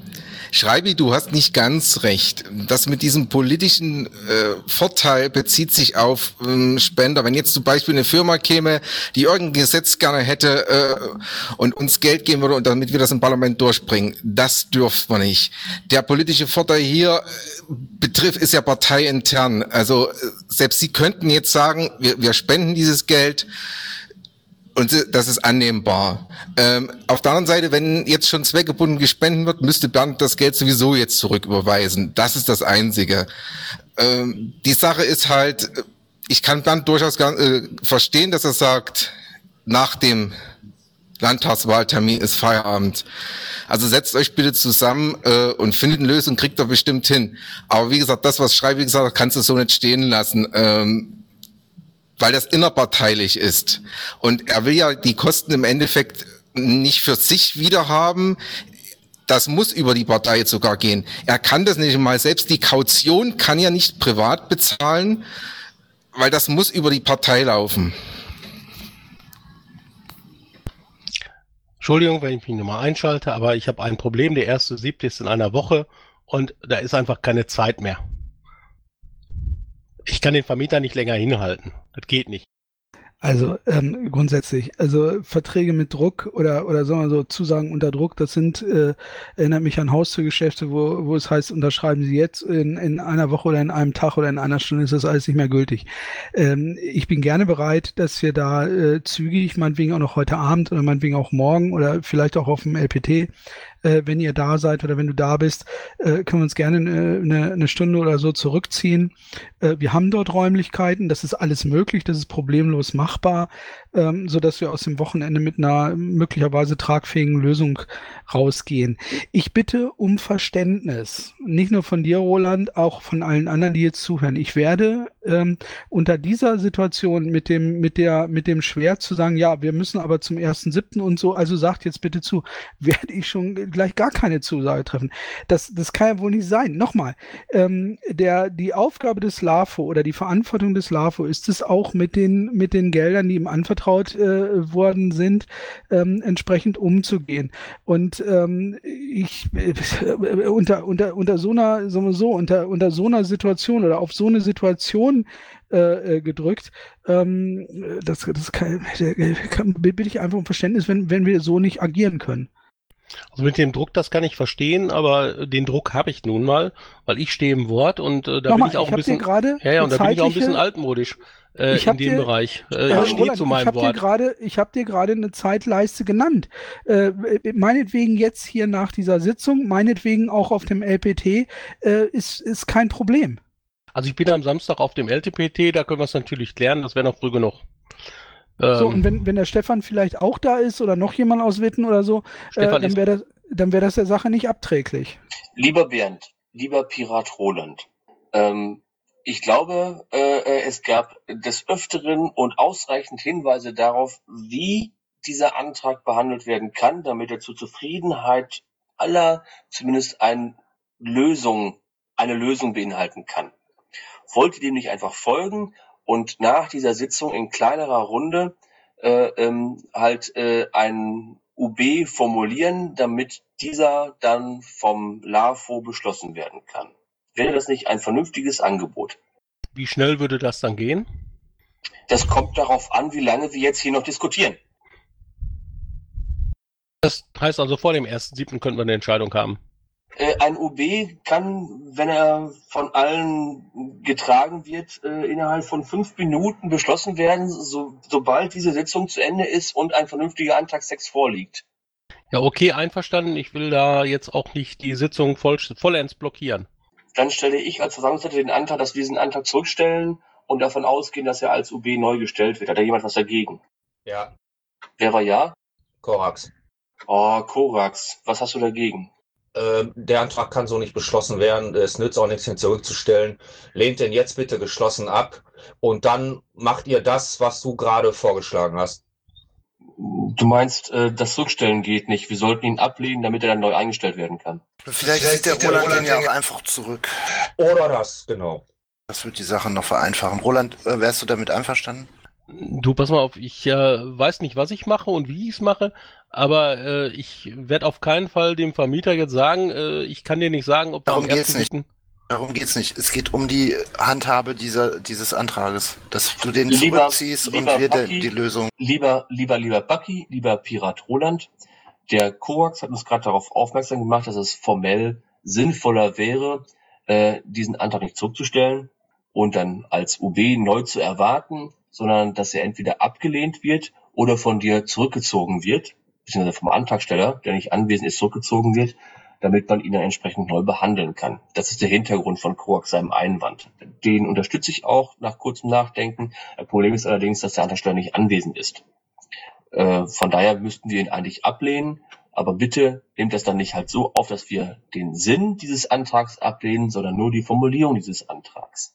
Speaker 16: Schreibi, du hast nicht ganz recht. Das mit diesem politischen äh, Vorteil bezieht sich auf ähm, Spender. Wenn jetzt zum Beispiel eine Firma käme, die irgendein Gesetz gerne hätte äh, und uns Geld geben würde und damit wir das im Parlament durchbringen, das dürfte man nicht. Der politische Vorteil hier äh, betrifft, ist ja parteiintern. Also äh, selbst Sie könnten jetzt sagen, wir, wir spenden dieses Geld und das ist annehmbar. Ähm, auf der anderen Seite, wenn jetzt schon zweckgebunden gespendet wird, müsste Bernd das Geld sowieso jetzt zurücküberweisen. Das ist das Einzige. Ähm, die Sache ist halt, ich kann Bernd durchaus äh, verstehen, dass er sagt, nach dem Landtagswahltermin ist Feierabend. Also setzt euch bitte zusammen äh, und findet eine Lösung, kriegt ihr bestimmt hin. Aber wie gesagt, das, was Schreiber gesagt hat, kannst du so nicht stehen lassen. Ähm, weil das innerparteilich ist. Und er will ja die Kosten im Endeffekt nicht für sich wieder haben. Das muss über die Partei sogar gehen. Er kann das nicht mal. Selbst die Kaution kann er nicht privat bezahlen, weil das muss über die Partei laufen.
Speaker 11: Entschuldigung, wenn ich mich nochmal einschalte, aber ich habe ein Problem. Der erste siebte ist in einer Woche und da ist einfach keine Zeit mehr. Ich kann den Vermieter nicht länger hinhalten. Das geht nicht.
Speaker 5: Also ähm, grundsätzlich, also Verträge mit Druck oder oder sagen wir so Zusagen unter Druck, das sind äh, erinnert mich an Haustürgeschäfte, wo wo es heißt, unterschreiben Sie jetzt in, in einer Woche oder in einem Tag oder in einer Stunde ist das alles nicht mehr gültig. Ähm, ich bin gerne bereit, dass wir da äh, zügig, meinetwegen auch noch heute Abend oder meinetwegen auch morgen oder vielleicht auch auf dem LPT äh, wenn ihr da seid oder wenn du da bist, äh, können wir uns gerne eine, eine, eine Stunde oder so zurückziehen. Äh, wir haben dort Räumlichkeiten, das ist alles möglich, das ist problemlos machbar, ähm, so dass wir aus dem Wochenende mit einer möglicherweise tragfähigen Lösung rausgehen. Ich bitte um Verständnis, nicht nur von dir, Roland, auch von allen anderen, die jetzt zuhören. Ich werde ähm, unter dieser Situation mit dem mit der mit dem Schwert zu sagen, ja, wir müssen aber zum ersten siebten und so, also sagt jetzt bitte zu, <laughs> werde ich schon gleich gar keine Zusage treffen. Das das kann ja wohl nicht sein. Nochmal, ähm, der die Aufgabe des LAFO oder die Verantwortung des LAFO ist es auch mit den mit den Geldern, die ihm anvertraut äh, worden sind, ähm, entsprechend umzugehen. Und ähm, ich äh, unter unter unter so einer wir so unter unter so einer Situation oder auf so eine Situation äh, äh gedrückt. Ähm, das das kann, kann, bitte ich einfach um Verständnis, wenn wenn wir so nicht agieren können.
Speaker 11: Also mit dem Druck, das kann ich verstehen, aber den Druck habe ich nun mal, weil ich stehe im Wort und äh, da Nochmal, bin ich auch ich ein bisschen. Ja, ja, und da bin ich auch ein bisschen altmodisch äh, in dem dir, Bereich. Äh, äh, ich stehe zu meinem
Speaker 5: ich
Speaker 11: Wort.
Speaker 5: Dir grade, ich habe dir gerade eine Zeitleiste genannt. Äh, meinetwegen jetzt hier nach dieser Sitzung, meinetwegen auch auf dem LPT, äh, ist, ist kein Problem.
Speaker 11: Also ich bin am Samstag auf dem LTPT, da können wir es natürlich klären, das wäre noch früh genug.
Speaker 5: so, und ähm, wenn, wenn der Stefan vielleicht auch da ist oder noch jemand aus Witten oder so, äh, dann wäre das, dann wäre das der Sache nicht abträglich.
Speaker 2: Lieber Bernd, lieber Pirat Roland, ähm, ich glaube, äh, äh, es gab des Öfteren und ausreichend Hinweise darauf, wie dieser Antrag behandelt werden kann, damit er zur Zufriedenheit aller zumindest eine Lösung, eine Lösung beinhalten kann. Wollt ihr dem nicht einfach folgen und nach dieser Sitzung in kleinerer Runde äh, ähm, halt äh, ein UB formulieren, damit dieser dann vom LAFO beschlossen werden kann? Wäre das nicht ein vernünftiges Angebot?
Speaker 11: Wie schnell würde das dann gehen?
Speaker 2: Das kommt darauf an, wie lange wir jetzt hier noch diskutieren.
Speaker 11: Das heißt also, vor dem 1.7. könnten wir eine Entscheidung haben.
Speaker 2: Äh, ein UB kann, wenn er von allen getragen wird, äh, innerhalb von fünf Minuten beschlossen werden, so, sobald diese Sitzung zu Ende ist und ein vernünftiger Antragstext vorliegt.
Speaker 11: Ja, okay, einverstanden. Ich will da jetzt auch nicht die Sitzung voll, vollends blockieren
Speaker 2: dann stelle ich als Versammlungsleiter den Antrag, dass wir diesen Antrag zurückstellen und davon ausgehen, dass er als UB neu gestellt wird. Hat da jemand was dagegen?
Speaker 17: Ja.
Speaker 2: Wer war ja?
Speaker 17: Korax.
Speaker 2: Oh, Korax. Was hast du dagegen?
Speaker 17: Ähm, der Antrag kann so nicht beschlossen werden. Es nützt auch nichts, ihn zurückzustellen. Lehnt den jetzt bitte geschlossen ab und dann macht ihr das, was du gerade vorgeschlagen hast.
Speaker 2: Du meinst, äh, das Rückstellen geht nicht. Wir sollten ihn ablehnen, damit er dann neu eingestellt werden kann.
Speaker 12: Vielleicht, Vielleicht zieht der Roland, Roland ja auch einfach zurück.
Speaker 17: Oder das, genau.
Speaker 12: Das wird die Sache noch vereinfachen. Roland, äh, wärst du damit einverstanden?
Speaker 11: Du, pass mal auf, ich äh, weiß nicht, was ich mache und wie ich es mache, aber äh, ich werde auf keinen Fall dem Vermieter jetzt sagen, äh, ich kann dir nicht sagen, ob
Speaker 12: Darum
Speaker 11: am
Speaker 12: geht's
Speaker 11: ersten
Speaker 12: nicht. Darum geht's nicht. Es geht um die Handhabe dieser, dieses Antrages, dass du den
Speaker 2: Lieber-
Speaker 12: zurückziehst und
Speaker 2: lieber
Speaker 12: wir de,
Speaker 2: Bucky,
Speaker 12: die Lösung.
Speaker 2: Lieber, lieber, lieber Bucky, lieber Pirat Roland, der Koax hat uns gerade darauf aufmerksam gemacht, dass es formell sinnvoller wäre, äh, diesen Antrag nicht zurückzustellen und dann als UB neu zu erwarten, sondern dass er entweder abgelehnt wird oder von dir zurückgezogen wird, beziehungsweise vom Antragsteller, der nicht anwesend ist, zurückgezogen wird, damit man ihn dann entsprechend neu behandeln kann. Das ist der Hintergrund von Koax seinem Einwand. Den unterstütze ich auch nach kurzem Nachdenken. Das Problem ist allerdings, dass der Antragsteller nicht anwesend ist. Äh, von daher müssten wir ihn eigentlich ablehnen. Aber bitte nehmt das dann nicht halt so auf, dass wir den Sinn dieses Antrags ablehnen, sondern nur die Formulierung dieses Antrags.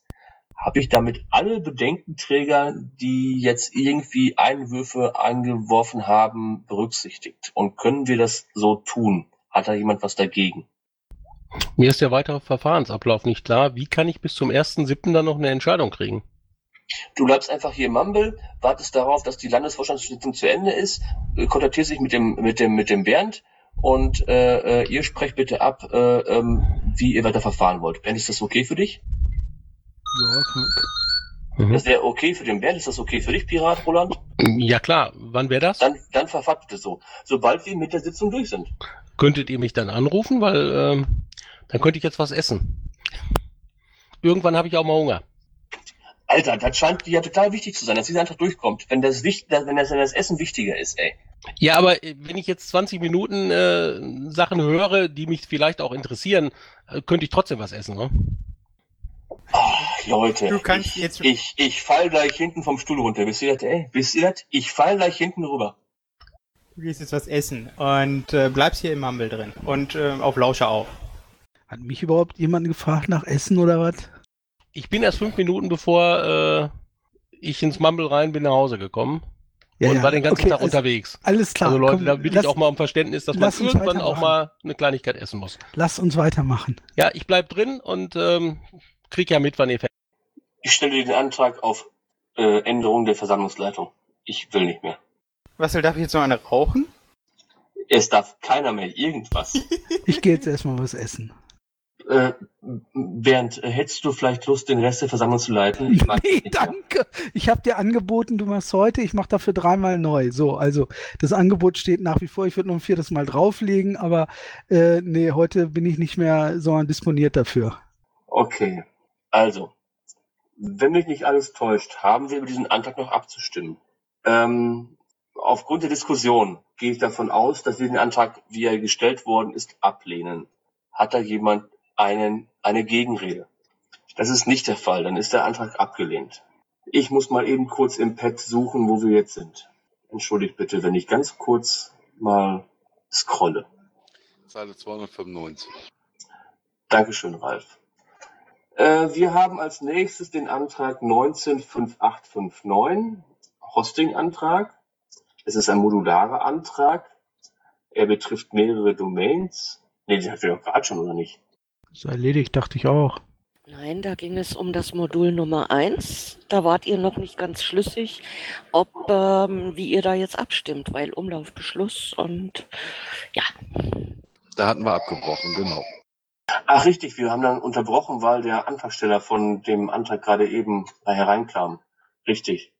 Speaker 2: Habe ich damit alle Bedenkenträger, die jetzt irgendwie Einwürfe angeworfen haben, berücksichtigt? Und können wir das so tun? Hat da jemand was dagegen?
Speaker 11: Mir ist der weitere Verfahrensablauf nicht klar. Wie kann ich bis zum 1.7. dann noch eine Entscheidung kriegen?
Speaker 2: Du bleibst einfach hier im Mumble, wartest darauf, dass die Landesvorstandssitzung zu Ende ist, äh, kontaktierst dich mit dem, mit dem, mit dem Bernd und äh, äh, ihr sprecht bitte ab, äh, ähm, wie ihr weiter verfahren wollt. Bernd, ist das okay für dich?
Speaker 5: Ja,
Speaker 2: Das wäre okay für den Bernd. Ist das okay für dich, Pirat Roland?
Speaker 11: Ja klar, wann wäre das?
Speaker 2: Dann, dann verfahrt bitte so. Sobald wir mit der Sitzung durch sind.
Speaker 11: Könntet ihr mich dann anrufen, weil ähm, dann könnte ich jetzt was essen. Irgendwann habe ich auch mal Hunger.
Speaker 2: Alter, das scheint dir ja total wichtig zu sein, dass dieser Antrag durchkommt. Wenn das, wichtig, wenn das, wenn das Essen wichtiger ist, ey.
Speaker 11: Ja, aber äh, wenn ich jetzt 20 Minuten äh, Sachen höre, die mich vielleicht auch interessieren, äh, könnte ich trotzdem was essen, ne?
Speaker 2: Leute,
Speaker 18: Du kannst
Speaker 2: ich,
Speaker 18: jetzt-
Speaker 2: ich, ich fall gleich hinten vom Stuhl runter. Wisst ihr das, ey? Wisst ihr das? Ich fall gleich hinten rüber.
Speaker 18: Du gehst jetzt was essen und äh, bleibst hier im Mumble drin und äh, auf Lauscher auf.
Speaker 5: Hat mich überhaupt jemand gefragt nach Essen oder was?
Speaker 11: Ich bin erst fünf Minuten bevor äh, ich ins Mumble rein bin nach Hause gekommen
Speaker 5: Ja,
Speaker 11: und
Speaker 5: ja,
Speaker 11: war den ganzen
Speaker 5: okay,
Speaker 11: Tag
Speaker 5: alles-
Speaker 11: unterwegs.
Speaker 5: alles klar,
Speaker 11: Also Leute,
Speaker 5: komm,
Speaker 11: da bitte
Speaker 5: lass-
Speaker 11: ich auch mal um Verständnis, dass man irgendwann auch mal eine Kleinigkeit essen muss.
Speaker 5: Lass uns weitermachen.
Speaker 11: Ja, ich bleib drin und ähm, krieg ja mit, wann ihr fertig
Speaker 2: Ich stelle den Antrag auf äh, Änderung der Versammlungsleitung. Ich will nicht mehr.
Speaker 18: Was darf ich jetzt noch eine rauchen?
Speaker 2: Es darf keiner mehr irgendwas. <laughs>
Speaker 5: Ich gehe jetzt erstmal was essen.
Speaker 2: äh, Bernd, äh, hättest du vielleicht Lust, den Rest der Versammlung zu leiten? Ich mag <laughs>
Speaker 5: Nee, danke. Ich habe dir angeboten, du machst heute, ich mache dafür dreimal neu. So, also das Angebot steht nach wie vor. Ich würde noch ein viertes Mal drauflegen, aber äh, nee, heute bin ich nicht mehr so disponiert dafür.
Speaker 2: Okay, also, wenn mich nicht alles täuscht, haben wir über diesen Antrag noch abzustimmen. Ähm, aufgrund der Diskussion gehe ich davon aus, dass wir den Antrag, wie er gestellt worden ist, ablehnen. Hat da jemand einen, eine Gegenrede? Das ist nicht der Fall, dann ist der Antrag abgelehnt. Ich muss mal eben kurz im Pad suchen, wo wir jetzt sind. Entschuldigt bitte, wenn ich ganz kurz mal scrolle.
Speaker 1: Seite 295.
Speaker 2: Dankeschön, Ralf. Äh, wir haben als nächstes den Antrag 195859, Hosting-Antrag. Es ist ein modularer Antrag. Er betrifft mehrere Domains. Ne, den hatten wir doch gerade schon, oder nicht?
Speaker 5: Ist erledigt, dachte ich auch.
Speaker 7: Nein, da ging es um das Modul Nummer 1. Da wart ihr noch nicht ganz schlüssig, ob ähm, wie ihr da jetzt abstimmt, weil Umlaufbeschluss und ja.
Speaker 1: Da hatten wir abgebrochen, genau.
Speaker 2: Ach, richtig, wir haben dann unterbrochen, weil der Antragsteller von dem Antrag gerade eben da hereinkam. Richtig.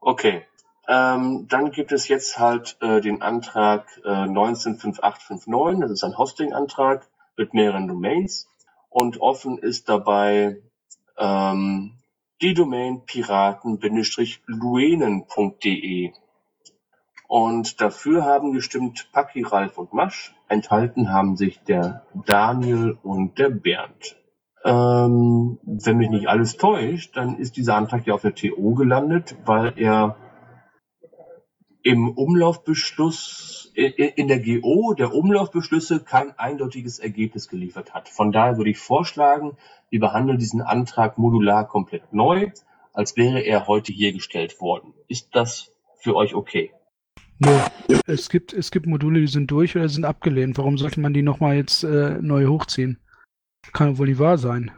Speaker 2: Okay. Ähm, dann gibt es jetzt halt äh, den Antrag äh, 195859, das ist ein Hosting-Antrag mit mehreren Domains und offen ist dabei ähm, die Domain piraten-luenen.de. Und dafür haben gestimmt Paki, Ralf und Masch. Enthalten haben sich der Daniel und der Bernd. Ähm, wenn mich nicht alles täuscht, dann ist dieser Antrag ja auf der TO gelandet, weil er im Umlaufbeschluss, i- i- in der GO der Umlaufbeschlüsse kein eindeutiges Ergebnis geliefert hat. Von daher würde ich vorschlagen, wir behandeln diesen Antrag modular komplett neu, als wäre er heute hier gestellt worden. Ist das für euch okay?
Speaker 5: Nö. Es gibt, es gibt Module, die sind durch oder sind abgelehnt. Warum sollte man die nochmal jetzt äh, neu hochziehen? Kann wohl nicht wahr sein.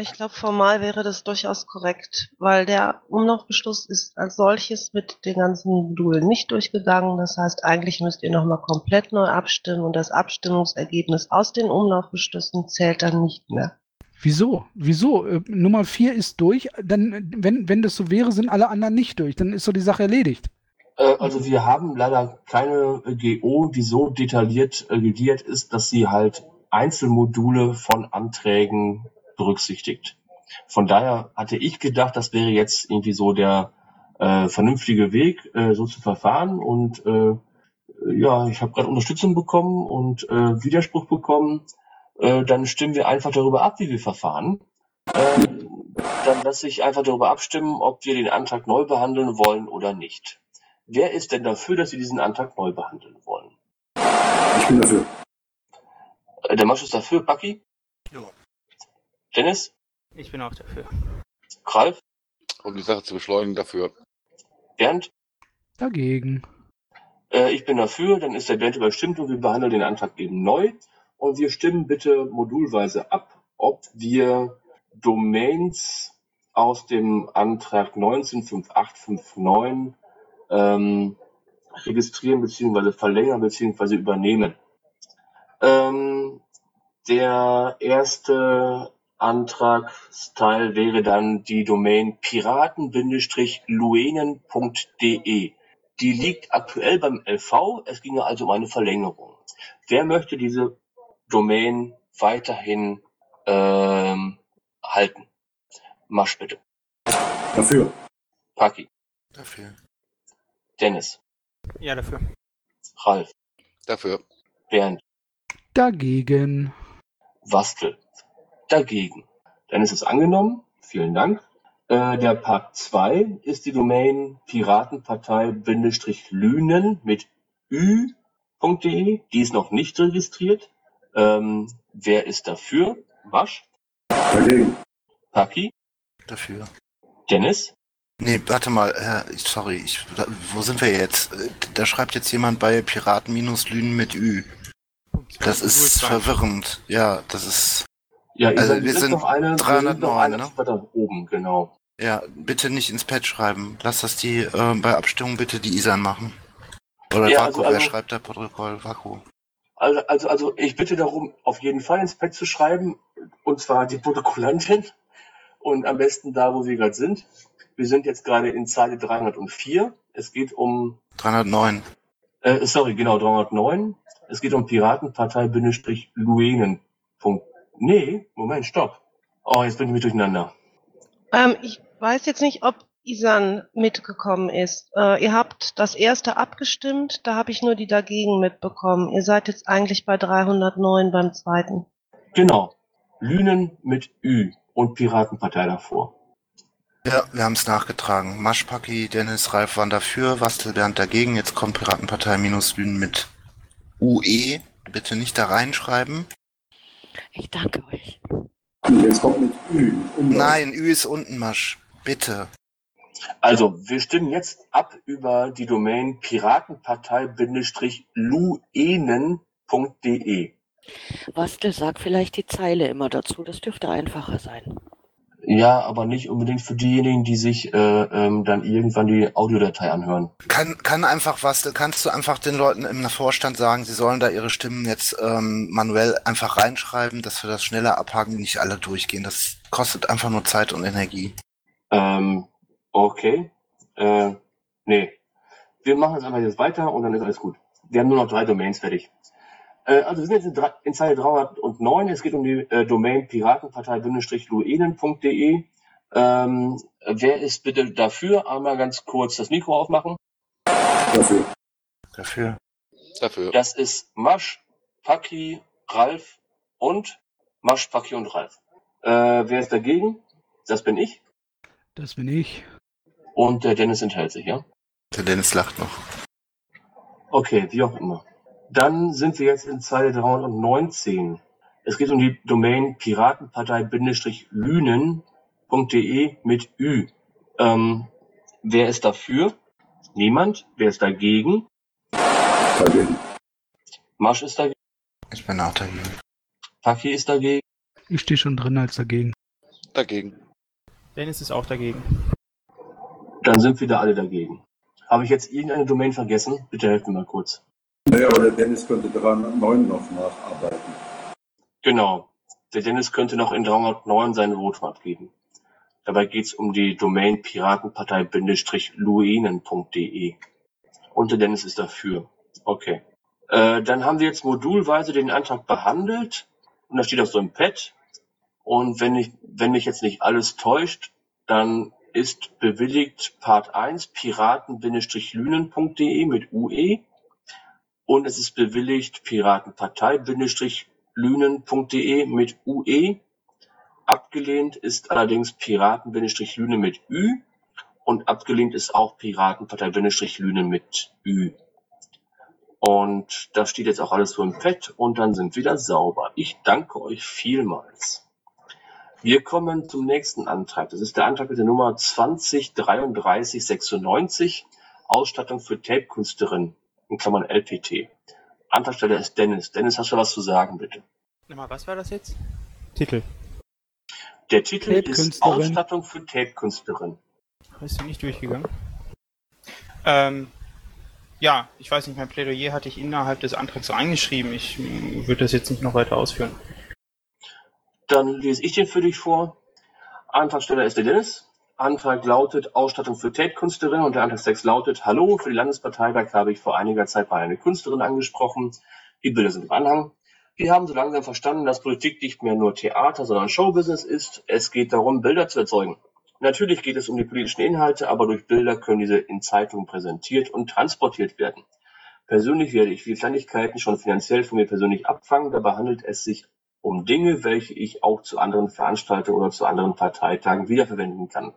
Speaker 10: Ich glaube, formal wäre das durchaus korrekt, weil der Umlaufbeschluss ist als solches mit den ganzen Modulen nicht durchgegangen. Das heißt, eigentlich müsst ihr nochmal komplett neu abstimmen und das Abstimmungsergebnis aus den Umlaufbeschlüssen zählt dann nicht mehr.
Speaker 5: Wieso? Wieso? Äh, Nummer 4 ist durch. Dann, wenn, wenn das so wäre, sind alle anderen nicht durch. Dann ist so die Sache erledigt.
Speaker 2: Äh, also wir haben leider keine äh, GO, die so detailliert äh, gegliedert ist, dass sie halt Einzelmodule von Anträgen berücksichtigt. Von daher hatte ich gedacht, das wäre jetzt irgendwie so der äh, vernünftige Weg, äh, so zu verfahren. Und äh, ja, ich habe gerade Unterstützung bekommen und äh, Widerspruch bekommen. Äh, dann stimmen wir einfach darüber ab, wie wir verfahren. Äh, dann lasse ich einfach darüber abstimmen, ob wir den Antrag neu behandeln wollen oder nicht. Wer ist denn dafür, dass wir diesen Antrag neu behandeln wollen?
Speaker 4: Ich bin dafür.
Speaker 2: Äh, der Masch ist dafür, Bucky?
Speaker 18: Ja.
Speaker 2: Dennis?
Speaker 18: Ich bin auch dafür.
Speaker 2: Ralf?
Speaker 1: Um die Sache zu beschleunigen, dafür.
Speaker 2: Bernd?
Speaker 5: Dagegen.
Speaker 2: Äh, ich bin dafür, dann ist der Bernd überstimmt und wir behandeln den Antrag eben neu. Und wir stimmen bitte modulweise ab, ob wir Domains aus dem Antrag 195859 ähm, registrieren bzw. verlängern bzw. übernehmen. Ähm, der erste Antragsteil wäre dann die Domain piraten-luenen.de. Die liegt aktuell beim LV. Es ginge also um eine Verlängerung. Wer möchte diese Domain weiterhin ähm, halten? Masch bitte.
Speaker 4: Dafür.
Speaker 2: Paki.
Speaker 12: Dafür.
Speaker 2: Dennis.
Speaker 18: Ja, dafür.
Speaker 2: Ralf.
Speaker 1: Dafür.
Speaker 2: Bernd.
Speaker 5: Dagegen.
Speaker 2: Wastel. Dagegen. Dann ist es angenommen. Vielen Dank. Äh, der Part 2 ist die Domain Piratenpartei-Lünen mit ü.de. Die ist noch nicht registriert. Ähm, wer ist dafür? Wasch.
Speaker 4: Dagegen.
Speaker 2: Paki.
Speaker 12: Dafür.
Speaker 2: Dennis.
Speaker 12: Nee, warte mal, äh, sorry, ich, wo sind wir jetzt? Äh, Da schreibt jetzt jemand bei Piraten-Lünen mit Ü. Das ist verwirrend. Ja, das ist.
Speaker 2: Ja,
Speaker 12: also wir sind
Speaker 2: noch eine, wir sind noch
Speaker 12: 309,
Speaker 2: eine
Speaker 12: ne?
Speaker 2: oben, genau.
Speaker 12: Ja, bitte nicht ins Pad schreiben. Lass das die äh, bei Abstimmung bitte die Isan machen. Oder
Speaker 2: Ja,
Speaker 12: Vaku,
Speaker 2: also-
Speaker 12: wer
Speaker 2: also-
Speaker 12: schreibt da Protokoll? Vaku.
Speaker 2: Also, also, also ich bitte darum, auf jeden Fall ins Pad zu schreiben, und zwar die Protokollantin und am besten da, wo wir gerade sind. Wir sind jetzt gerade in Zeile 304. Es geht um,
Speaker 12: 309.
Speaker 2: äh, sorry, genau, 309. Es geht um Piratenpartei-Luenen. Nee, Moment, stopp. Oh, jetzt bin ich mit durcheinander.
Speaker 10: Ähm, ich weiß jetzt nicht, ob Isan mitgekommen ist. Äh, ihr habt das erste abgestimmt, da habe ich nur die dagegen mitbekommen. Ihr seid jetzt eigentlich bei 309 beim zweiten.
Speaker 2: Genau. Lünen mit Ü und Piratenpartei davor.
Speaker 12: Ja, wir haben es nachgetragen. Maschpaki, Dennis, Ralf waren dafür, Wastel, Bernd dagegen. Jetzt kommt Piratenpartei minus Lünen mit UE. Bitte nicht da reinschreiben.
Speaker 7: Ich danke euch.
Speaker 4: Jetzt kommt mit Ü. Umlaut.
Speaker 12: Nein, Ü ist unten, Masch. Bitte.
Speaker 2: Also, wir stimmen jetzt ab über die Domain piratenpartei-luenen.de.
Speaker 7: Wastel, sag vielleicht die Zeile immer dazu, das dürfte einfacher sein.
Speaker 2: Ja, aber nicht unbedingt für diejenigen, die sich äh, ähm, dann irgendwann die Audiodatei anhören.
Speaker 12: Kann, kann einfach was, kannst du einfach den Leuten im Vorstand sagen, sie sollen da ihre Stimmen jetzt ähm, manuell einfach reinschreiben, dass wir das schneller abhaken, nicht alle durchgehen. Das kostet einfach nur Zeit und Energie.
Speaker 2: Ähm, okay. Äh, nee. Wir machen jetzt einfach jetzt weiter und dann ist alles gut. Wir haben nur noch drei Domains fertig. Äh, also wir sind jetzt in, in Zeile 309. Es geht um die äh, Domain piratenpartei-luenen.de. Ähm, wer ist bitte dafür? Einmal ganz kurz das Mikro aufmachen.
Speaker 4: Dafür.
Speaker 12: Dafür.
Speaker 1: Dafür.
Speaker 2: Das ist Masch, Paki, Ralf und Masch, Paki und Ralf. Äh, wer ist dagegen? Das bin ich.
Speaker 5: Das bin ich.
Speaker 2: Und der Dennis enthält sich, ja?
Speaker 12: Der Dennis lacht noch.
Speaker 2: Okay, wie auch immer. Dann sind wir jetzt in Zeile 319. Es geht um die Domain piratenpartei-lünen.de mit Ü. Ähm, wer ist dafür? Niemand. Wer ist dagegen?
Speaker 4: Dagegen.
Speaker 2: Marsch ist dagegen.
Speaker 12: Ich bin auch dagegen.
Speaker 2: Paki ist dagegen.
Speaker 5: Ich stehe schon drin als dagegen.
Speaker 19: Dagegen.
Speaker 18: Dennis ist auch dagegen.
Speaker 2: Dann sind wieder alle dagegen. Habe ich jetzt irgendeine Domain vergessen? Bitte helft mir mal kurz.
Speaker 4: Naja, aber der Dennis könnte 309 noch nacharbeiten.
Speaker 2: Genau. Der Dennis könnte noch in 309 seine Votum abgeben. Dabei geht es um die Domain piratenpartei-luinen.de. Und der Dennis ist dafür. Okay. Äh, dann haben wir jetzt modulweise den Antrag behandelt. Und da steht auch so im Pad. Und wenn, ich, wenn mich jetzt nicht alles täuscht, dann ist bewilligt Part 1 piraten-lünen.de mit UE und es ist bewilligt piratenpartei-lünen.de mit UE. Abgelehnt ist allerdings piraten-lünen mit Ü und abgelehnt ist auch piratenpartei-lünen mit Ü. Und das steht jetzt auch alles so im Pad und dann sind wir wieder sauber. Ich danke euch vielmals. Wir kommen zum nächsten Antrag. Das ist der Antrag mit der Nummer 203396, Ausstattung für Tape-Künstlerin, in Klammern LPT. Antragsteller ist Dennis. Dennis, hast du was zu sagen, bitte?
Speaker 18: Nochmal, was war das jetzt? Titel.
Speaker 2: Der Titel ist
Speaker 18: Tape-Künstlerin.
Speaker 2: Ausstattung für Tape-Künstlerin.
Speaker 18: Ist du nicht durchgegangen? Ähm, ja, ich weiß nicht, mein Plädoyer hatte ich innerhalb des Antrags reingeschrieben. Ich mm, würde das jetzt nicht noch weiter ausführen.
Speaker 2: Dann lese ich den für dich vor. Antragsteller ist der Dennis. Antrag lautet Ausstattung für Tape-Künstlerin und der Antragstext lautet Hallo, für die Landesparteitag habe ich vor einiger Zeit mal eine Künstlerin angesprochen. Die Bilder sind im Anhang. Wir haben so langsam verstanden, dass Politik nicht mehr nur Theater, sondern Showbusiness ist. Es geht darum, Bilder zu erzeugen. Natürlich geht es um die politischen Inhalte, aber durch Bilder können diese in Zeitungen präsentiert und transportiert werden. Persönlich werde ich viele Kleinigkeiten schon finanziell von mir persönlich abfangen. Dabei handelt es sich um Dinge, welche ich auch zu anderen Veranstaltungen oder zu anderen Parteitagen wiederverwenden kann.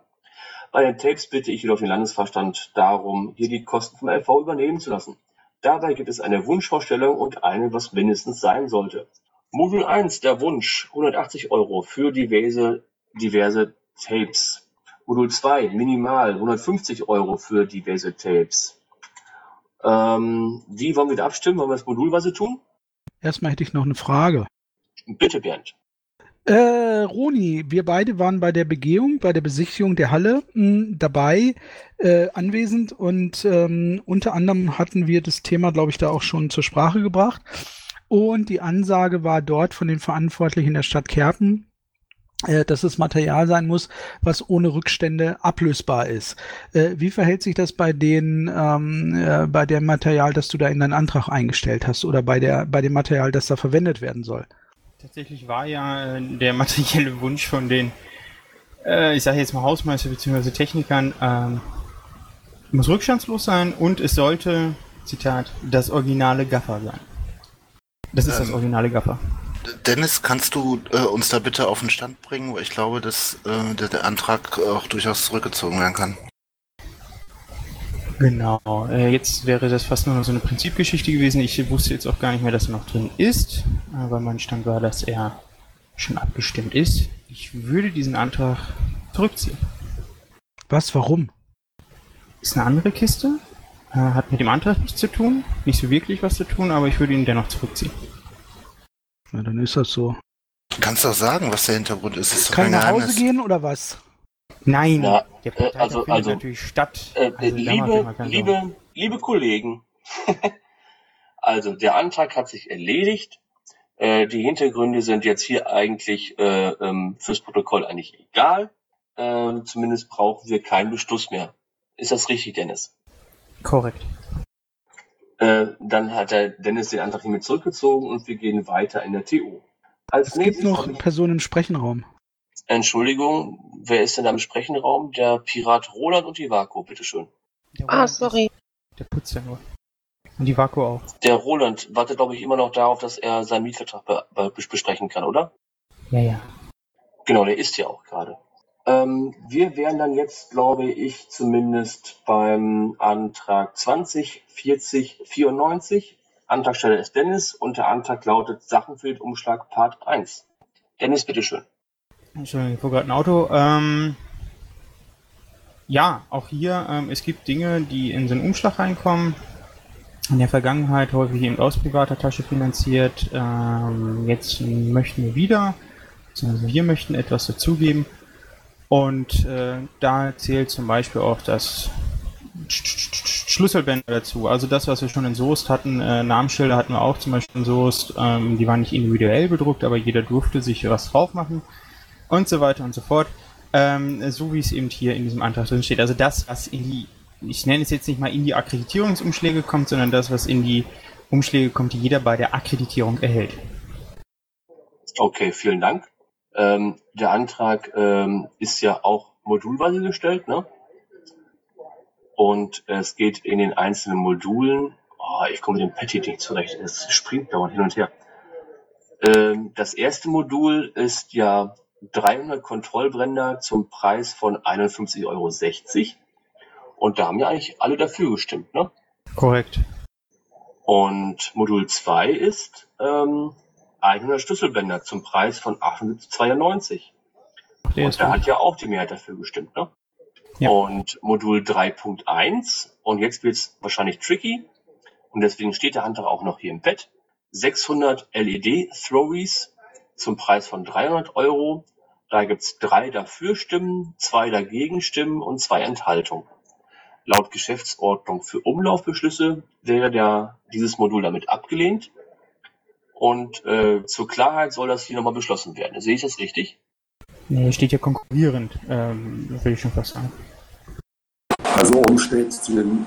Speaker 2: Bei den Tapes bitte ich jedoch den Landesvorstand darum, hier die Kosten vom LV übernehmen zu lassen. Dabei gibt es eine Wunschvorstellung und eine, was mindestens sein sollte. Modul 1, der Wunsch, 180 Euro für diverse, diverse Tapes. Modul 2, minimal, 150 Euro für diverse Tapes. Ähm, wie wollen wir da abstimmen? Wollen wir das modulweise tun?
Speaker 5: Erstmal hätte ich noch eine Frage.
Speaker 2: Bitte, Bernd.
Speaker 5: Äh, Roni, wir beide waren bei der Begehung, bei der Besichtigung der Halle mh, dabei, äh, anwesend und ähm, unter anderem hatten wir das Thema, glaube ich, da auch schon zur Sprache gebracht. Und die Ansage war dort von den Verantwortlichen der Stadt Kerpen, äh, dass es Material sein muss, was ohne Rückstände ablösbar ist. Äh, wie verhält sich das bei den, ähm, äh, bei dem Material, das du da in deinen Antrag eingestellt hast oder bei der, bei dem Material, das da verwendet werden soll?
Speaker 18: Tatsächlich war ja äh, der <laughs> materielle Wunsch von den, äh, ich sage jetzt mal Hausmeister bzw. Technikern, ähm, muss rückstandslos sein und es sollte, Zitat, das originale Gaffer sein. Das ist das
Speaker 12: Ähm,
Speaker 18: originale Gaffer.
Speaker 12: Dennis, kannst du äh, uns da bitte auf den Stand bringen? Weil ich glaube, dass äh, der, der Antrag auch durchaus zurückgezogen werden kann.
Speaker 18: Genau, äh, jetzt wäre das fast nur noch so eine Prinzipgeschichte gewesen. Ich wusste jetzt auch gar nicht mehr, dass er noch drin ist, aber mein Stand war, dass er schon abgestimmt ist. Ich würde diesen Antrag zurückziehen.
Speaker 5: Was, warum?
Speaker 18: Ist eine andere Kiste, äh, hat mit dem Antrag nichts zu tun, nicht so wirklich was zu tun, aber ich würde ihn dennoch zurückziehen.
Speaker 5: Na, dann ist das so.
Speaker 12: Kannst du auch sagen, was der Hintergrund ist? ist doch
Speaker 5: Kann
Speaker 12: kein
Speaker 5: nach Hause gehen oder was?
Speaker 18: Nein,
Speaker 2: Ja,
Speaker 18: der
Speaker 2: äh,
Speaker 18: Parteitag
Speaker 2: also,
Speaker 18: findet
Speaker 2: also,
Speaker 18: natürlich statt.
Speaker 2: äh,
Speaker 18: Also macht ihr
Speaker 2: liebe, liebe, liebe Kollegen, <laughs> also der Antrag hat sich erledigt. Äh, die Hintergründe sind jetzt hier eigentlich äh, ähm, fürs Protokoll eigentlich egal. Ähm, zumindest brauchen wir keinen Beschluss mehr. Ist das richtig, Dennis?
Speaker 18: Korrekt.
Speaker 2: Äh, dann hat der Dennis den Antrag hiermit zurückgezogen und wir gehen weiter in der TU. Als
Speaker 5: Es gibt noch Personen im Sprechenraum.
Speaker 2: Entschuldigung, wer ist denn da im Sprechenraum? Der Pirat Roland und die Vaku, bitteschön.
Speaker 10: Ah, sorry.
Speaker 18: Der putzt ja nur. Und die Vaku auch.
Speaker 2: Der Roland wartet, glaube ich, immer noch darauf, dass er seinen Mietvertrag be be besprechen kann, oder?
Speaker 18: Ja, ja.
Speaker 2: Genau, der ist ja auch gerade. Ähm, wir wären dann jetzt, glaube ich, zumindest beim Antrag 20, 40, 94. Antragsteller ist Dennis und der Antrag lautet Sachen für den Umschlag Part 1. Dennis, bitteschön.
Speaker 18: Entschuldigung, ich fuhr gerade ein Auto. Ähm, ja, auch hier, ähm, es gibt Dinge, die in so einen Umschlag reinkommen. In der Vergangenheit häufig eben aus privater Tasche finanziert. Ähm, jetzt möchten wir wieder, beziehungsweise wir möchten etwas dazugeben. Und äh, da zählt zum Beispiel auch das Schlüsselbänder dazu. Also das, was wir schon in Soest hatten, äh, Namensschilder hatten wir auch zum Beispiel in Soest. Ähm, die waren nicht individuell bedruckt, aber jeder durfte sich was drauf machen und so weiter und so fort. Ähm, so wie es eben hier in diesem Antrag drin steht. Also das, was in die, ich nenne es jetzt nicht mal in die Akkreditierungsumschläge kommt, sondern das, was in die Umschläge kommt, die jeder bei der Akkreditierung erhält.
Speaker 2: Okay, vielen Dank. Ähm, der Antrag ähm, ist ja auch modulweise gestellt, ne? Und es geht in den einzelnen Modulen. Oh, ich komme mit dem Patty nicht zurecht. Es springt dauernd hin und her. Ähm, das erste Modul ist ja 300 Kontrollbrenner zum Preis von 51,60 Euro. Und da haben ja eigentlich alle dafür gestimmt, ne?
Speaker 18: Korrekt.
Speaker 2: Und Modul 2 ist ähm, 100 Schlüsselbänder zum Preis von 78,92. Und da hat ja auch die Mehrheit dafür gestimmt, ne?
Speaker 18: Ja.
Speaker 2: Und Modul 3.1, und jetzt wird's wahrscheinlich tricky, und deswegen steht der Antrag auch noch hier im Bett, 600 LED-Throwies zum Preis von 300 Euro. Da gibt's drei dafür Stimmen, zwei dagegen Stimmen und zwei Enthaltungen. Laut Geschäftsordnung für Umlaufbeschlüsse wäre der, dieses Modul damit abgelehnt. Und äh, zur Klarheit soll das hier nochmal beschlossen werden. Sehe ich das richtig?
Speaker 18: Nee, steht ja konkurrierend, ähm, würde ich schon fast sagen.
Speaker 4: Also oben steht zu dem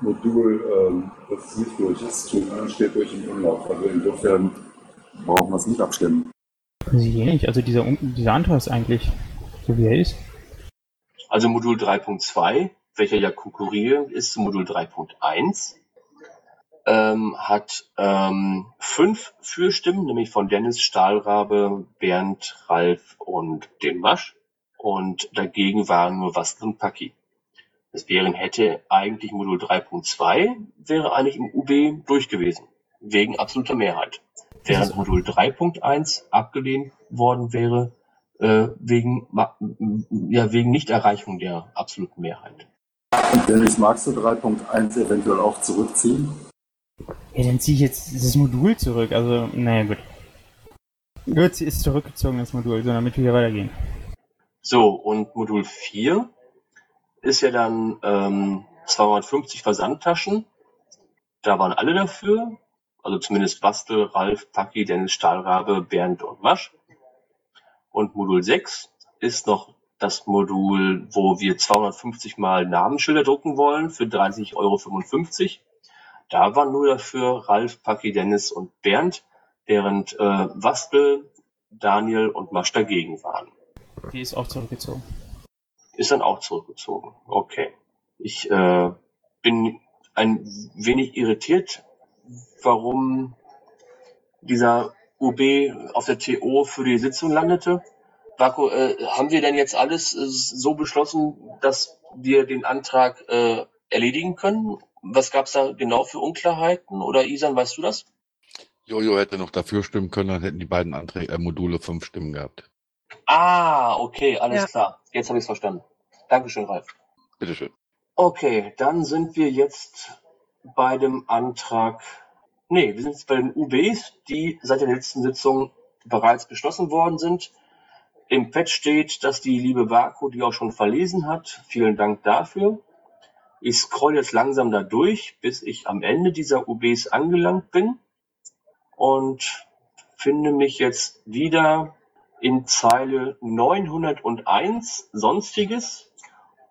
Speaker 4: Modul, ähm, das nicht durch ist, zu dem anderen steht durch im Umlauf. Also insofern brauchen wir es nicht abstimmen.
Speaker 18: Sehe nicht. Also dieser, dieser Antrag ist eigentlich so wie er ist.
Speaker 2: Also Modul 3.2, welcher ja konkurrierend ist zu Modul 3.1, ähm, hat ähm, fünf Fürstimmen, nämlich von Dennis, Stahlrabe, Bernd, Ralf und dem Wasch. Und dagegen waren nur Wastel und Paki. Das wären hätte eigentlich Modul 3.2 wäre eigentlich im UB durch gewesen, wegen absoluter Mehrheit. Während Modul 3.1 abgelehnt worden wäre, äh, wegen, ja, wegen Nichterreichung der absoluten Mehrheit.
Speaker 4: Dennis, magst du 3.1 eventuell auch zurückziehen?
Speaker 18: Ja, dann ziehe ich jetzt das Modul zurück. Also, naja, gut. Gut, sie ist zurückgezogen, das Modul, so damit wir hier weitergehen.
Speaker 2: So, und Modul 4 ist ja dann ähm, 250 Versandtaschen. Da waren alle dafür. Also zumindest Bastel, Ralf, Paki, Dennis, Stahlrabe, Bernd und Wasch. Und Modul 6 ist noch das Modul, wo wir 250 mal Namensschilder drucken wollen für 30,55 Euro. Da waren nur dafür Ralf, Paki, Dennis und Bernd, während äh, Wastel, Daniel und Masch dagegen waren.
Speaker 18: Die ist auch zurückgezogen.
Speaker 2: Ist dann auch zurückgezogen. Okay. Ich äh, bin ein wenig irritiert, warum dieser UB auf der TO für die Sitzung landete. Marco, äh, haben wir denn jetzt alles äh, so beschlossen, dass wir den Antrag äh, erledigen können? Was gab es da genau für Unklarheiten? Oder Isan, weißt du das?
Speaker 1: Jojo hätte noch dafür stimmen können, dann hätten die beiden Anträge, äh, Module fünf Stimmen gehabt.
Speaker 2: Ah, okay, alles
Speaker 1: Ja.
Speaker 2: klar. Jetzt habe ich es verstanden. Dankeschön, Ralf.
Speaker 1: Bitteschön.
Speaker 2: Okay, dann sind wir jetzt bei dem Antrag. Nee, wir sind jetzt bei den UBs, die seit der letzten Sitzung bereits beschlossen worden sind. Im Pad steht, dass die liebe Vaku die auch schon verlesen hat. Vielen Dank dafür. Ich scroll jetzt langsam da durch, bis ich am Ende dieser UBs angelangt bin und finde mich jetzt wieder in Zeile 901 Sonstiges.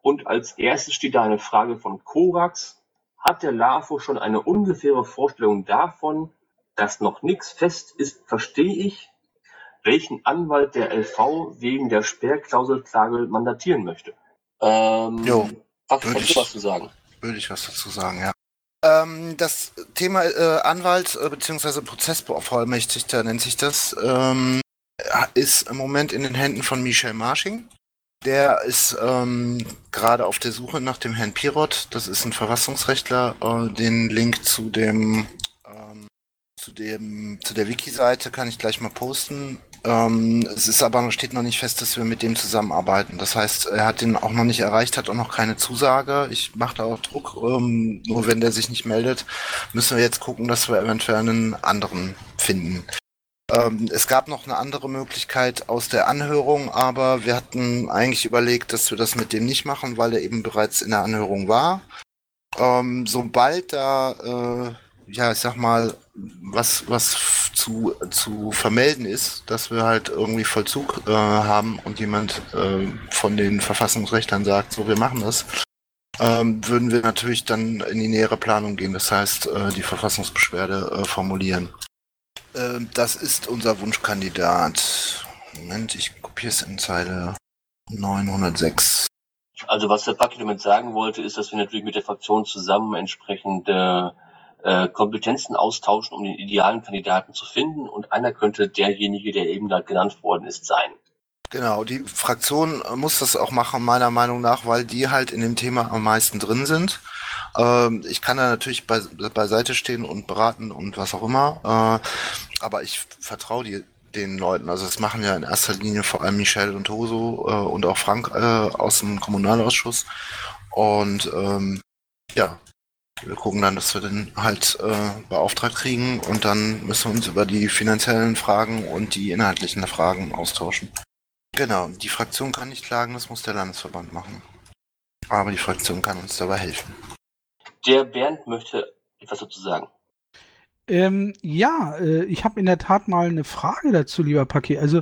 Speaker 2: Und als erstes steht da eine Frage von Korax. Hat der LAFO schon eine ungefähre Vorstellung davon, dass noch nichts fest ist, verstehe ich, welchen Anwalt der LV wegen der Sperrklauselklage mandatieren möchte? Ähm,
Speaker 12: Jo,
Speaker 2: was
Speaker 12: würde
Speaker 2: kannst du
Speaker 12: ich-
Speaker 2: was zu sagen?
Speaker 12: Würde ich was dazu sagen, ja. Ähm, das Thema äh, Anwalt äh, bzw. Prozessbevollmächtigter nennt sich das, ähm, ist im Moment in den Händen von Michel Marsching. Der ist ähm, gerade auf der Suche nach dem Herrn Pirot. Das ist ein Verfassungsrechtler. Äh, den Link zu dem ähm, zu dem zu der Wiki-Seite kann ich gleich mal posten. Ähm, es ist aber noch, steht noch nicht fest, dass wir mit dem zusammenarbeiten. Das heißt, er hat den auch noch nicht erreicht, hat auch noch keine Zusage. Ich mache da auch Druck. Ähm, nur wenn der sich nicht meldet, müssen wir jetzt gucken, dass wir eventuell einen anderen finden. Ähm, es gab noch eine andere Möglichkeit aus der Anhörung, aber wir hatten eigentlich überlegt, dass wir das mit dem nicht machen, weil er eben bereits in der Anhörung war. Ähm, sobald da, äh, ja, ich sag mal, was, was zu, zu vermelden ist, dass wir halt irgendwie Vollzug äh, haben und jemand äh, von den Verfassungsrechtlern sagt, so, wir machen das, ähm, würden wir natürlich dann in die nähere Planung gehen. Das heißt, äh, die Verfassungsbeschwerde äh, formulieren. Ähm, das ist unser Wunschkandidat. Moment, ich kopiere es in Zeile 906.
Speaker 2: Also was der Paki damit sagen wollte, ist, dass wir natürlich mit der Fraktion zusammen entsprechende äh, Kompetenzen austauschen, um den idealen Kandidaten zu finden. Und einer könnte derjenige, der eben da genannt worden ist, sein.
Speaker 12: Genau, die Fraktion muss das auch machen, meiner Meinung nach, weil die halt in dem Thema am meisten drin sind. Ähm, ich kann da natürlich bei, beiseite stehen und beraten und was auch immer, äh, aber ich vertraue die, den Leuten. Also das machen ja in erster Linie vor allem Michelle und Toso äh, und auch Frank äh, aus dem Kommunalausschuss. Und ähm, ja, wir gucken dann, dass wir den halt äh, beauftragt kriegen und dann müssen wir uns über die finanziellen Fragen und die inhaltlichen Fragen austauschen. Genau, die Fraktion kann nicht klagen, das muss der Landesverband machen. Aber die Fraktion kann uns dabei helfen.
Speaker 2: Der Bernd möchte etwas dazu sagen.
Speaker 5: Ähm, ja, äh, ich habe in der Tat mal eine Frage dazu, lieber Paki. Also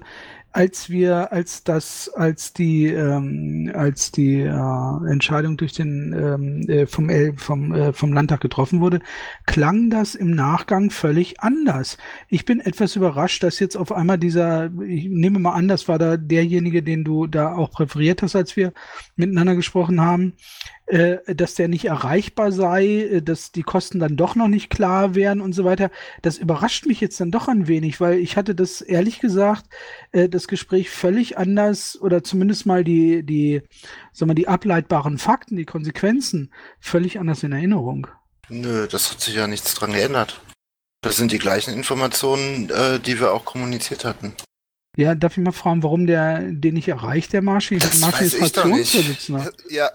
Speaker 5: als wir, als das, als die, ähm, als die äh, Entscheidung durch den ähm, äh, vom L, vom äh, vom Landtag getroffen wurde, klang das im Nachgang völlig anders. Ich bin etwas überrascht, dass jetzt auf einmal dieser, ich nehme mal an, das war da derjenige, den du da auch präferiert hast, als wir miteinander gesprochen haben, äh, dass der nicht erreichbar sei, äh, dass die Kosten dann doch noch nicht klar wären und so weiter. Das überrascht mich jetzt dann doch ein wenig, weil ich hatte das ehrlich gesagt, äh, das Gespräch völlig anders oder zumindest mal die, die, sagen wir, die ableitbaren Fakten, die Konsequenzen völlig anders in Erinnerung.
Speaker 12: Nö, das hat sich ja nichts dran geändert. Das sind die gleichen Informationen, äh, die wir auch kommuniziert hatten.
Speaker 5: Ja, darf ich mal fragen, warum der den nicht erreicht, der Marschi?
Speaker 12: Das
Speaker 5: Marschi
Speaker 12: weiß
Speaker 5: ist
Speaker 12: ich doch nicht. <laughs> Ja,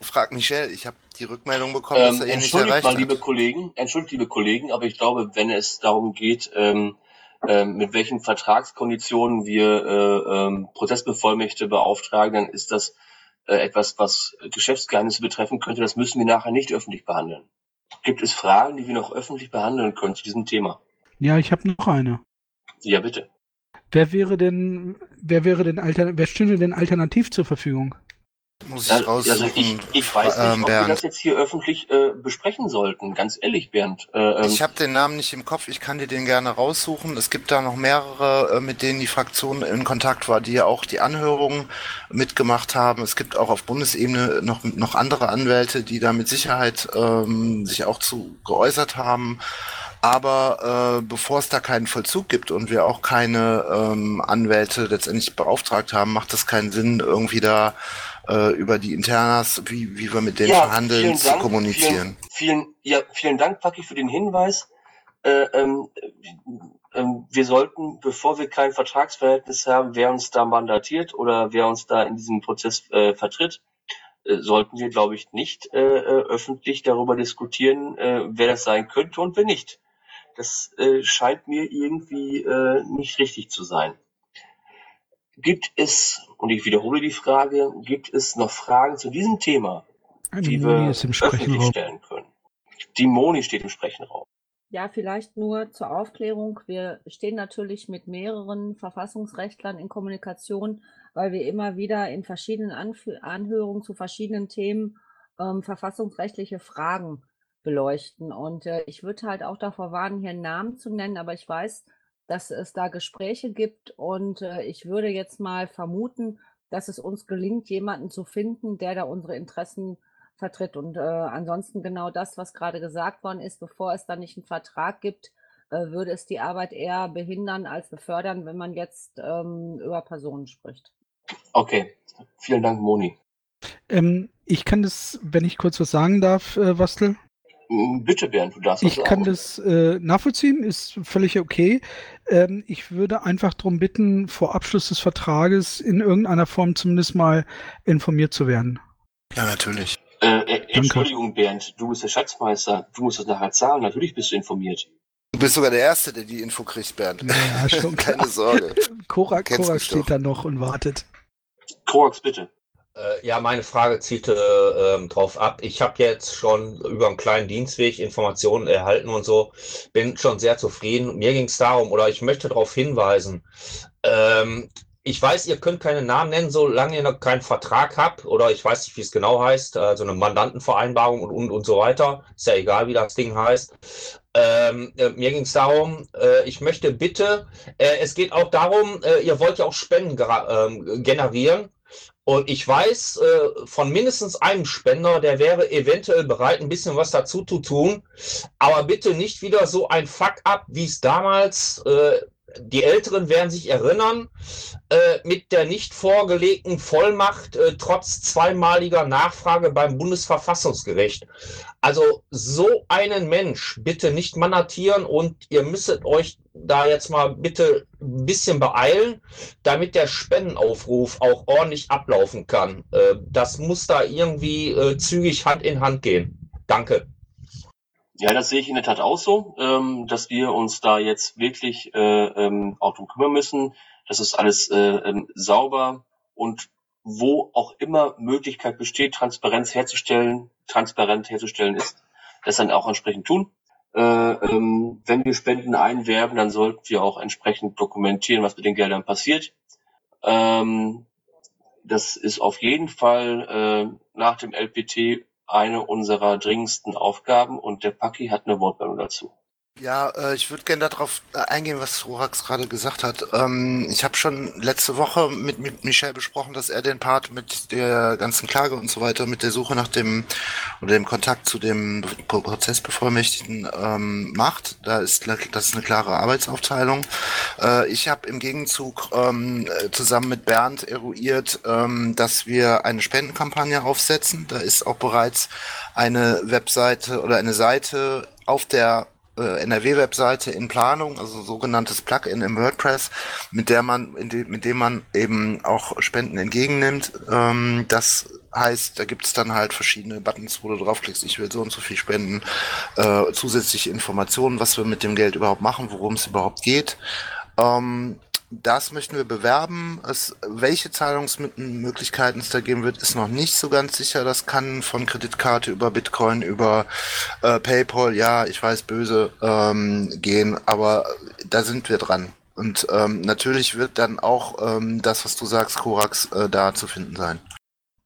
Speaker 12: frag Michelle. Ich habe die Rückmeldung bekommen,
Speaker 2: Ähm,
Speaker 12: dass er ihn nicht erreicht
Speaker 2: mal,
Speaker 12: hat.
Speaker 2: liebe Kollegen, entschuldigt, liebe Kollegen, aber ich glaube, wenn es darum geht, ähm, ähm, mit welchen Vertragskonditionen wir äh, ähm, Prozessbevollmächte beauftragen, dann ist das äh, etwas, was Geschäftsgeheimnisse betreffen könnte. Das müssen wir nachher nicht öffentlich behandeln. Gibt es Fragen, die wir noch öffentlich behandeln können zu diesem Thema?
Speaker 5: Ja, ich habe noch eine.
Speaker 2: Ja, bitte.
Speaker 5: Wer wäre denn, wer wäre denn alter, wer stünde denn alternativ zur Verfügung?
Speaker 12: Muss
Speaker 2: Ja, also ich, ich weiß nicht,
Speaker 12: ähm,
Speaker 2: ob wir
Speaker 12: Bernd.
Speaker 2: das jetzt hier öffentlich äh, besprechen sollten. Ganz ehrlich, Bernd. Äh, ähm,
Speaker 12: Ich habe den Namen nicht im Kopf, ich kann dir den gerne raussuchen. Es gibt da noch mehrere, äh, mit denen die Fraktion in Kontakt war, die ja auch die Anhörungen mitgemacht haben. Es gibt auch auf Bundesebene noch, noch andere Anwälte, die da mit Sicherheit ähm, sich auch zu geäußert haben. Aber äh, bevor es da keinen Vollzug gibt und wir auch keine ähm, Anwälte letztendlich beauftragt haben, macht es keinen Sinn, irgendwie da äh, über die Internas, wie, wie wir mit denen verhandeln,
Speaker 2: vielen
Speaker 12: zu
Speaker 2: Dank,
Speaker 12: kommunizieren.
Speaker 2: Vielen, vielen, ja, vielen Dank, Paki, für den Hinweis. Äh, ähm, ähm, wir sollten, bevor wir kein Vertragsverhältnis haben, wer uns da mandatiert oder wer uns da in diesem Prozess äh, vertritt, äh, sollten wir, glaube ich, nicht äh, äh, öffentlich darüber diskutieren, äh, wer das sein könnte und wer nicht. Das äh, scheint mir irgendwie äh, nicht richtig zu sein. Gibt es, und ich wiederhole die Frage, gibt es noch Fragen zu diesem Thema,
Speaker 5: Eine
Speaker 2: die
Speaker 5: Moni
Speaker 2: wir öffentlich
Speaker 5: Sprechenraum.
Speaker 2: stellen können? Die Moni steht im Sprechenraum.
Speaker 9: Ja, vielleicht nur zur Aufklärung. Wir stehen natürlich mit mehreren Verfassungsrechtlern in Kommunikation, weil wir immer wieder in verschiedenen Anfü Anhörungen zu verschiedenen Themen ähm, verfassungsrechtliche Fragen beleuchten. Und äh, ich würde halt auch davor warnen, hier einen Namen zu nennen, aber ich weiß, dass es da Gespräche gibt und äh, ich würde jetzt mal vermuten, dass es uns gelingt, jemanden zu finden, der da unsere Interessen vertritt. Und äh, ansonsten genau das, was gerade gesagt worden ist, bevor es da nicht einen Vertrag gibt, äh, würde es die Arbeit eher behindern als befördern, wenn man jetzt ähm, über Personen spricht.
Speaker 2: Okay, vielen Dank, Moni.
Speaker 5: Ähm, ich kann das, wenn ich kurz was sagen darf, äh, Wastel.
Speaker 2: Bitte, Bernd, du darfst was
Speaker 5: Ich kann
Speaker 2: sagen.
Speaker 5: das äh, nachvollziehen, ist völlig okay. Ähm, ich würde einfach darum bitten, vor Abschluss des Vertrages in irgendeiner Form zumindest mal informiert zu werden.
Speaker 12: Ja, natürlich.
Speaker 2: Äh, äh, Entschuldigung, Bernd, du bist der Schatzmeister. Du musst das nachher zahlen. Natürlich bist du informiert.
Speaker 12: Du bist sogar der Erste, der die Info kriegt, Bernd.
Speaker 5: Ja, schon <laughs>
Speaker 12: Keine Sorge.
Speaker 5: Korak, Korak steht
Speaker 12: doch.
Speaker 5: da noch und wartet.
Speaker 2: Korax, bitte.
Speaker 17: Äh, ja, meine Frage zielte ähm, drauf ab. Ich habe jetzt schon über einen kleinen Dienstweg Informationen erhalten und so. Bin schon sehr zufrieden. Mir ging es darum, oder ich möchte darauf hinweisen. Ähm, ich weiß, ihr könnt keine Namen nennen, solange ihr noch keinen Vertrag habt, oder ich weiß nicht, wie es genau heißt, also eine Mandantenvereinbarung und, und, und so weiter. Ist ja egal, wie das Ding heißt. Ähm, äh, mir ging es darum, äh, ich möchte bitte, äh, es geht auch darum, äh, ihr wollt ja auch Spenden ähm, generieren. Und ich weiß äh, von mindestens einem Spender, der wäre eventuell bereit, ein bisschen was dazu zu tun. Aber bitte nicht wieder so ein Fuck-up, wie es damals, äh, die Älteren werden sich erinnern, äh, mit der nicht vorgelegten Vollmacht äh, trotz zweimaliger Nachfrage beim Bundesverfassungsgericht. Also so einen Mensch bitte nicht mandatieren und ihr müsstet euch da jetzt mal bitte ein bisschen beeilen, damit der Spendenaufruf auch ordentlich ablaufen kann. Äh, das muss da irgendwie äh, zügig Hand in Hand gehen. Danke.
Speaker 2: Ja, das sehe ich in der Tat auch so, ähm, dass wir uns da jetzt wirklich äh, ähm, auch drum kümmern müssen, dass es alles äh, ähm, sauber und wo auch immer Möglichkeit besteht, Transparenz herzustellen, transparent herzustellen ist, das dann auch entsprechend tun. Äh, ähm, wenn wir Spenden einwerben, dann sollten wir auch entsprechend dokumentieren, was mit den Geldern passiert. Ähm, das ist auf jeden Fall äh, nach dem LPT eine unserer dringendsten Aufgaben und der Paki hat eine Wortmeldung dazu.
Speaker 12: Ja, äh, ich würde gerne darauf äh, eingehen, was Rorax gerade gesagt hat. Ähm, ich habe schon letzte Woche mit, mit Michel besprochen, dass er den Part mit der ganzen Klage und so weiter, mit der Suche nach dem oder dem Kontakt zu dem Pro- Prozessbevollmächtigten ähm, macht. Da ist das ist eine klare Arbeitsaufteilung. Äh, ich habe im Gegenzug ähm, äh, zusammen mit Bernd eruiert, ähm, dass wir eine Spendenkampagne aufsetzen. Da ist auch bereits eine Webseite oder eine Seite auf der äh, NRW-Webseite in Planung, also sogenanntes Plugin im WordPress, mit der man, de, mit dem man eben auch Spenden entgegennimmt. Ähm, das heißt, da gibt es dann halt verschiedene Buttons, wo du draufklickst, ich will so und so viel spenden, äh, zusätzliche Informationen, was wir mit dem Geld überhaupt machen, worum es überhaupt geht. Ähm, das möchten wir bewerben. Es, welche Zahlungsmöglichkeiten es da geben wird, ist noch nicht so ganz sicher. Das kann von Kreditkarte über Bitcoin, über äh, PayPal, ja, ich weiß, böse ähm, gehen, aber da sind wir dran. Und ähm, natürlich wird dann auch ähm, das, was du sagst, Korax, äh, da zu finden sein.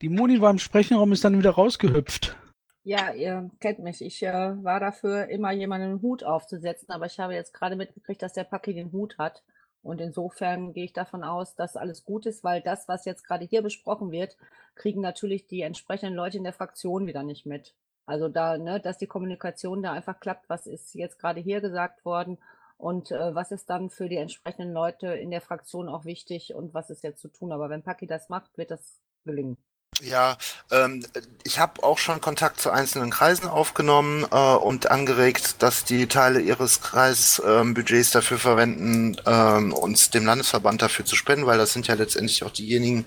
Speaker 5: Die Moni war im Sprechenraum, ist dann wieder rausgehüpft.
Speaker 9: Ja, ihr kennt mich. Ich äh, war dafür, immer jemanden einen Hut aufzusetzen, aber ich habe jetzt gerade mitgekriegt, dass der Paki den Hut hat. Und insofern gehe ich davon aus, dass alles gut ist, weil das, was jetzt gerade hier besprochen wird, kriegen natürlich die entsprechenden Leute in der Fraktion wieder nicht mit. Also da, ne, dass die Kommunikation da einfach klappt, was ist jetzt gerade hier gesagt worden und äh, was ist dann für die entsprechenden Leute in der Fraktion auch wichtig und was ist jetzt zu tun. Aber wenn Paki das macht, wird das gelingen.
Speaker 12: Ja, ähm, ich habe auch schon Kontakt zu einzelnen Kreisen aufgenommen äh, und angeregt, dass die Teile ihres Kreisbudgets ähm, dafür verwenden, ähm, uns dem Landesverband dafür zu spenden, weil das sind ja letztendlich auch diejenigen,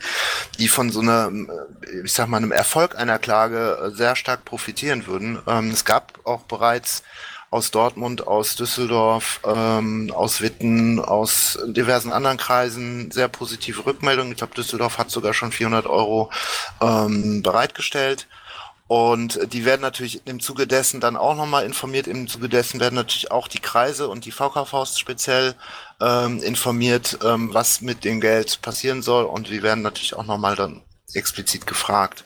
Speaker 12: die von so einer, äh, ich sag mal, einem Erfolg einer Klage äh, sehr stark profitieren würden. Ähm, es gab auch bereits aus Dortmund, aus Düsseldorf, ähm, aus Witten, aus diversen anderen Kreisen sehr positive Rückmeldungen. Ich glaube, Düsseldorf hat sogar schon 400 Euro ähm, bereitgestellt. Und die werden natürlich im Zuge dessen dann auch nochmal informiert. Im Zuge dessen werden natürlich auch die Kreise und die VKVs speziell ähm, informiert, ähm, was mit dem Geld passieren soll. Und wir werden natürlich auch nochmal dann explizit gefragt,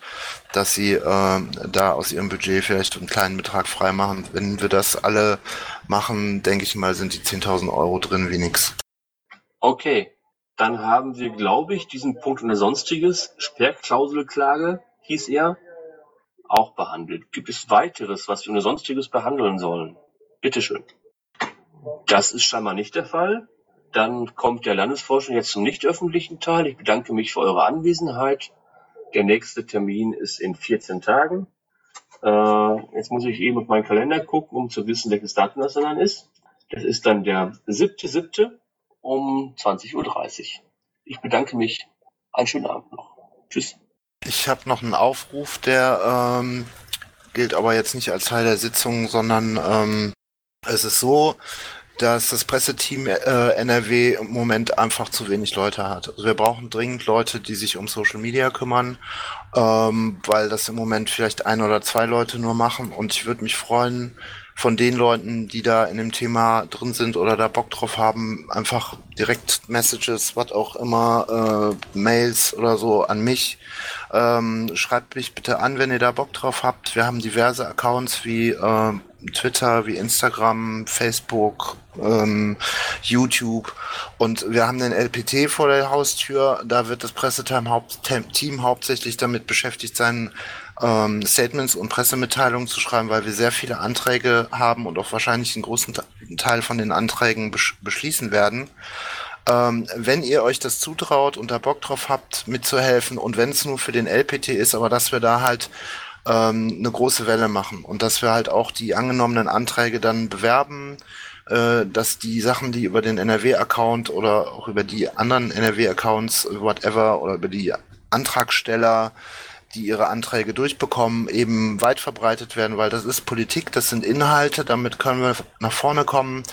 Speaker 12: dass sie ähm, da aus ihrem Budget vielleicht einen kleinen Betrag freimachen. Wenn wir das alle machen, denke ich mal, sind die 10.000 Euro drin wie nix.
Speaker 2: Okay, dann haben wir, glaube ich, diesen Punkt unter Sonstiges, Sperrklauselklage, hieß er, auch behandelt. Gibt es weiteres, was wir unter Sonstiges behandeln sollen? Bitteschön. Das ist scheinbar nicht der Fall. Dann kommt der Landesforschung jetzt zum nicht öffentlichen Teil. Ich bedanke mich für eure Anwesenheit. Der nächste Termin ist in 14 Tagen. Äh, jetzt muss ich eben auf meinen Kalender gucken, um zu wissen, welches Datum das dann ist. Das ist dann der 7.7. um 20.30 Uhr. Ich bedanke mich. Einen schönen Abend noch. Tschüss.
Speaker 12: Ich habe noch einen Aufruf, der ähm, gilt aber jetzt nicht als Teil der Sitzung, sondern ähm, es ist so, dass das Presseteam äh, NRW im Moment einfach zu wenig Leute hat. Also wir brauchen dringend Leute, die sich um Social Media kümmern, ähm, weil das im Moment vielleicht ein oder zwei Leute nur machen. Und ich würde mich freuen, von den Leuten, die da in dem Thema drin sind oder da Bock drauf haben, einfach direkt Messages, was auch immer, äh, Mails oder so an mich. Ähm, schreibt mich bitte an, wenn ihr da Bock drauf habt. Wir haben diverse Accounts wie äh, Twitter, wie Instagram, Facebook, ähm, YouTube und wir haben den LPT vor der Haustür. Da wird das Presseteam haupt Team hauptsächlich damit beschäftigt sein, ähm, Statements und Pressemitteilungen zu schreiben, weil wir sehr viele Anträge haben und auch wahrscheinlich einen großen Teil von den Anträgen besch beschließen werden. Ähm, wenn ihr euch das zutraut und da Bock drauf habt, mitzuhelfen und wenn es nur für den LPT ist, aber dass wir da halt ähm, eine große Welle machen und dass wir halt auch die angenommenen Anträge dann bewerben, äh, dass die Sachen, die über den NRW-Account oder auch über die anderen NRW-Accounts, whatever, oder über die Antragsteller, die ihre Anträge durchbekommen, eben weit verbreitet werden, weil das ist Politik, das sind Inhalte, damit können wir nach vorne kommen.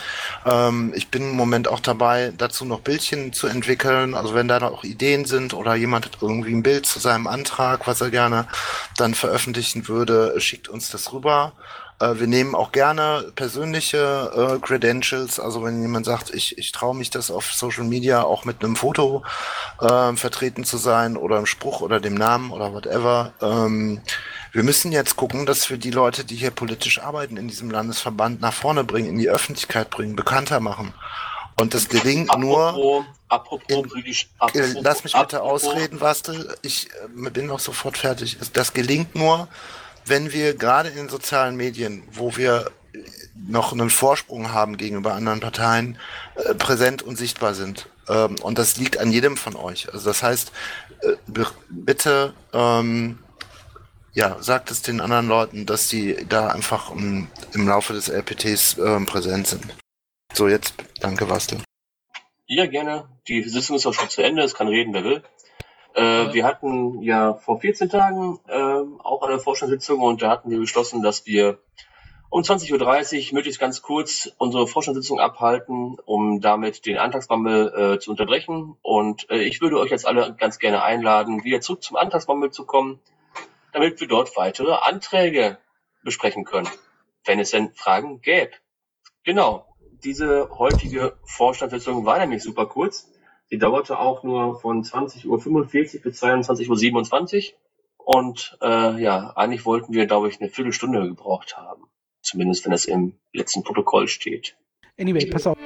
Speaker 12: Ähm, ich bin im Moment auch dabei, dazu noch Bildchen zu entwickeln. Also wenn da noch Ideen sind oder jemand hat irgendwie ein Bild zu seinem Antrag, was er gerne dann veröffentlichen würde, schickt uns das rüber. Äh, wir nehmen auch gerne persönliche äh, Credentials, also wenn jemand sagt, ich, ich traue mich das auf Social Media auch mit einem Foto äh, vertreten zu sein oder einem Spruch oder dem Namen oder whatever. Ähm, wir müssen jetzt gucken, dass wir die Leute, die hier politisch arbeiten in diesem Landesverband, nach vorne bringen, in die Öffentlichkeit bringen, bekannter machen. Und das gelingt
Speaker 2: apropos,
Speaker 12: nur.
Speaker 2: Apropos,
Speaker 12: in,
Speaker 2: politisch,
Speaker 12: äh,
Speaker 2: apropos,
Speaker 12: lass mich bitte
Speaker 2: apropos,
Speaker 12: ausreden, Wastel. Ich äh, bin noch sofort fertig. Das gelingt nur, wenn wir gerade in den sozialen Medien, wo wir noch einen Vorsprung haben gegenüber anderen Parteien, äh, präsent und sichtbar sind. Ähm, und das liegt an jedem von euch. Also das heißt, äh, bitte ähm, ja, sagt es den anderen Leuten, dass die da einfach um, im Laufe des LPTs ähm, präsent sind. So, jetzt danke, Wastel.
Speaker 2: Ja, gerne. Die Sitzung ist auch schon zu Ende. Es kann reden, wer will. Äh, wir hatten ja vor 14 Tagen äh, auch eine Vorstandssitzung und da hatten wir beschlossen, dass wir um 20.30 Uhr möglichst ganz kurz unsere Vorstandssitzung abhalten, um damit den Antragsbammel äh, zu unterbrechen. Und äh, ich würde euch jetzt alle ganz gerne einladen, wieder zurück zum Antragsbammel zu kommen, damit wir dort weitere Anträge besprechen können, wenn es denn Fragen gäbe. Genau, diese heutige Vorstandssitzung war nämlich super kurz. Sie dauerte auch nur von 20.45 Uhr bis 22.27 Uhr. Und äh, ja, eigentlich wollten wir, glaube ich, eine Viertelstunde gebraucht haben. Zumindest wenn es im letzten Protokoll steht.
Speaker 5: Anyway, pass auf.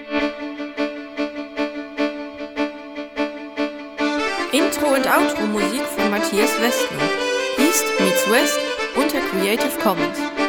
Speaker 19: Intro und Outro Musik von Matthias Westner. East meets West unter Creative Commons.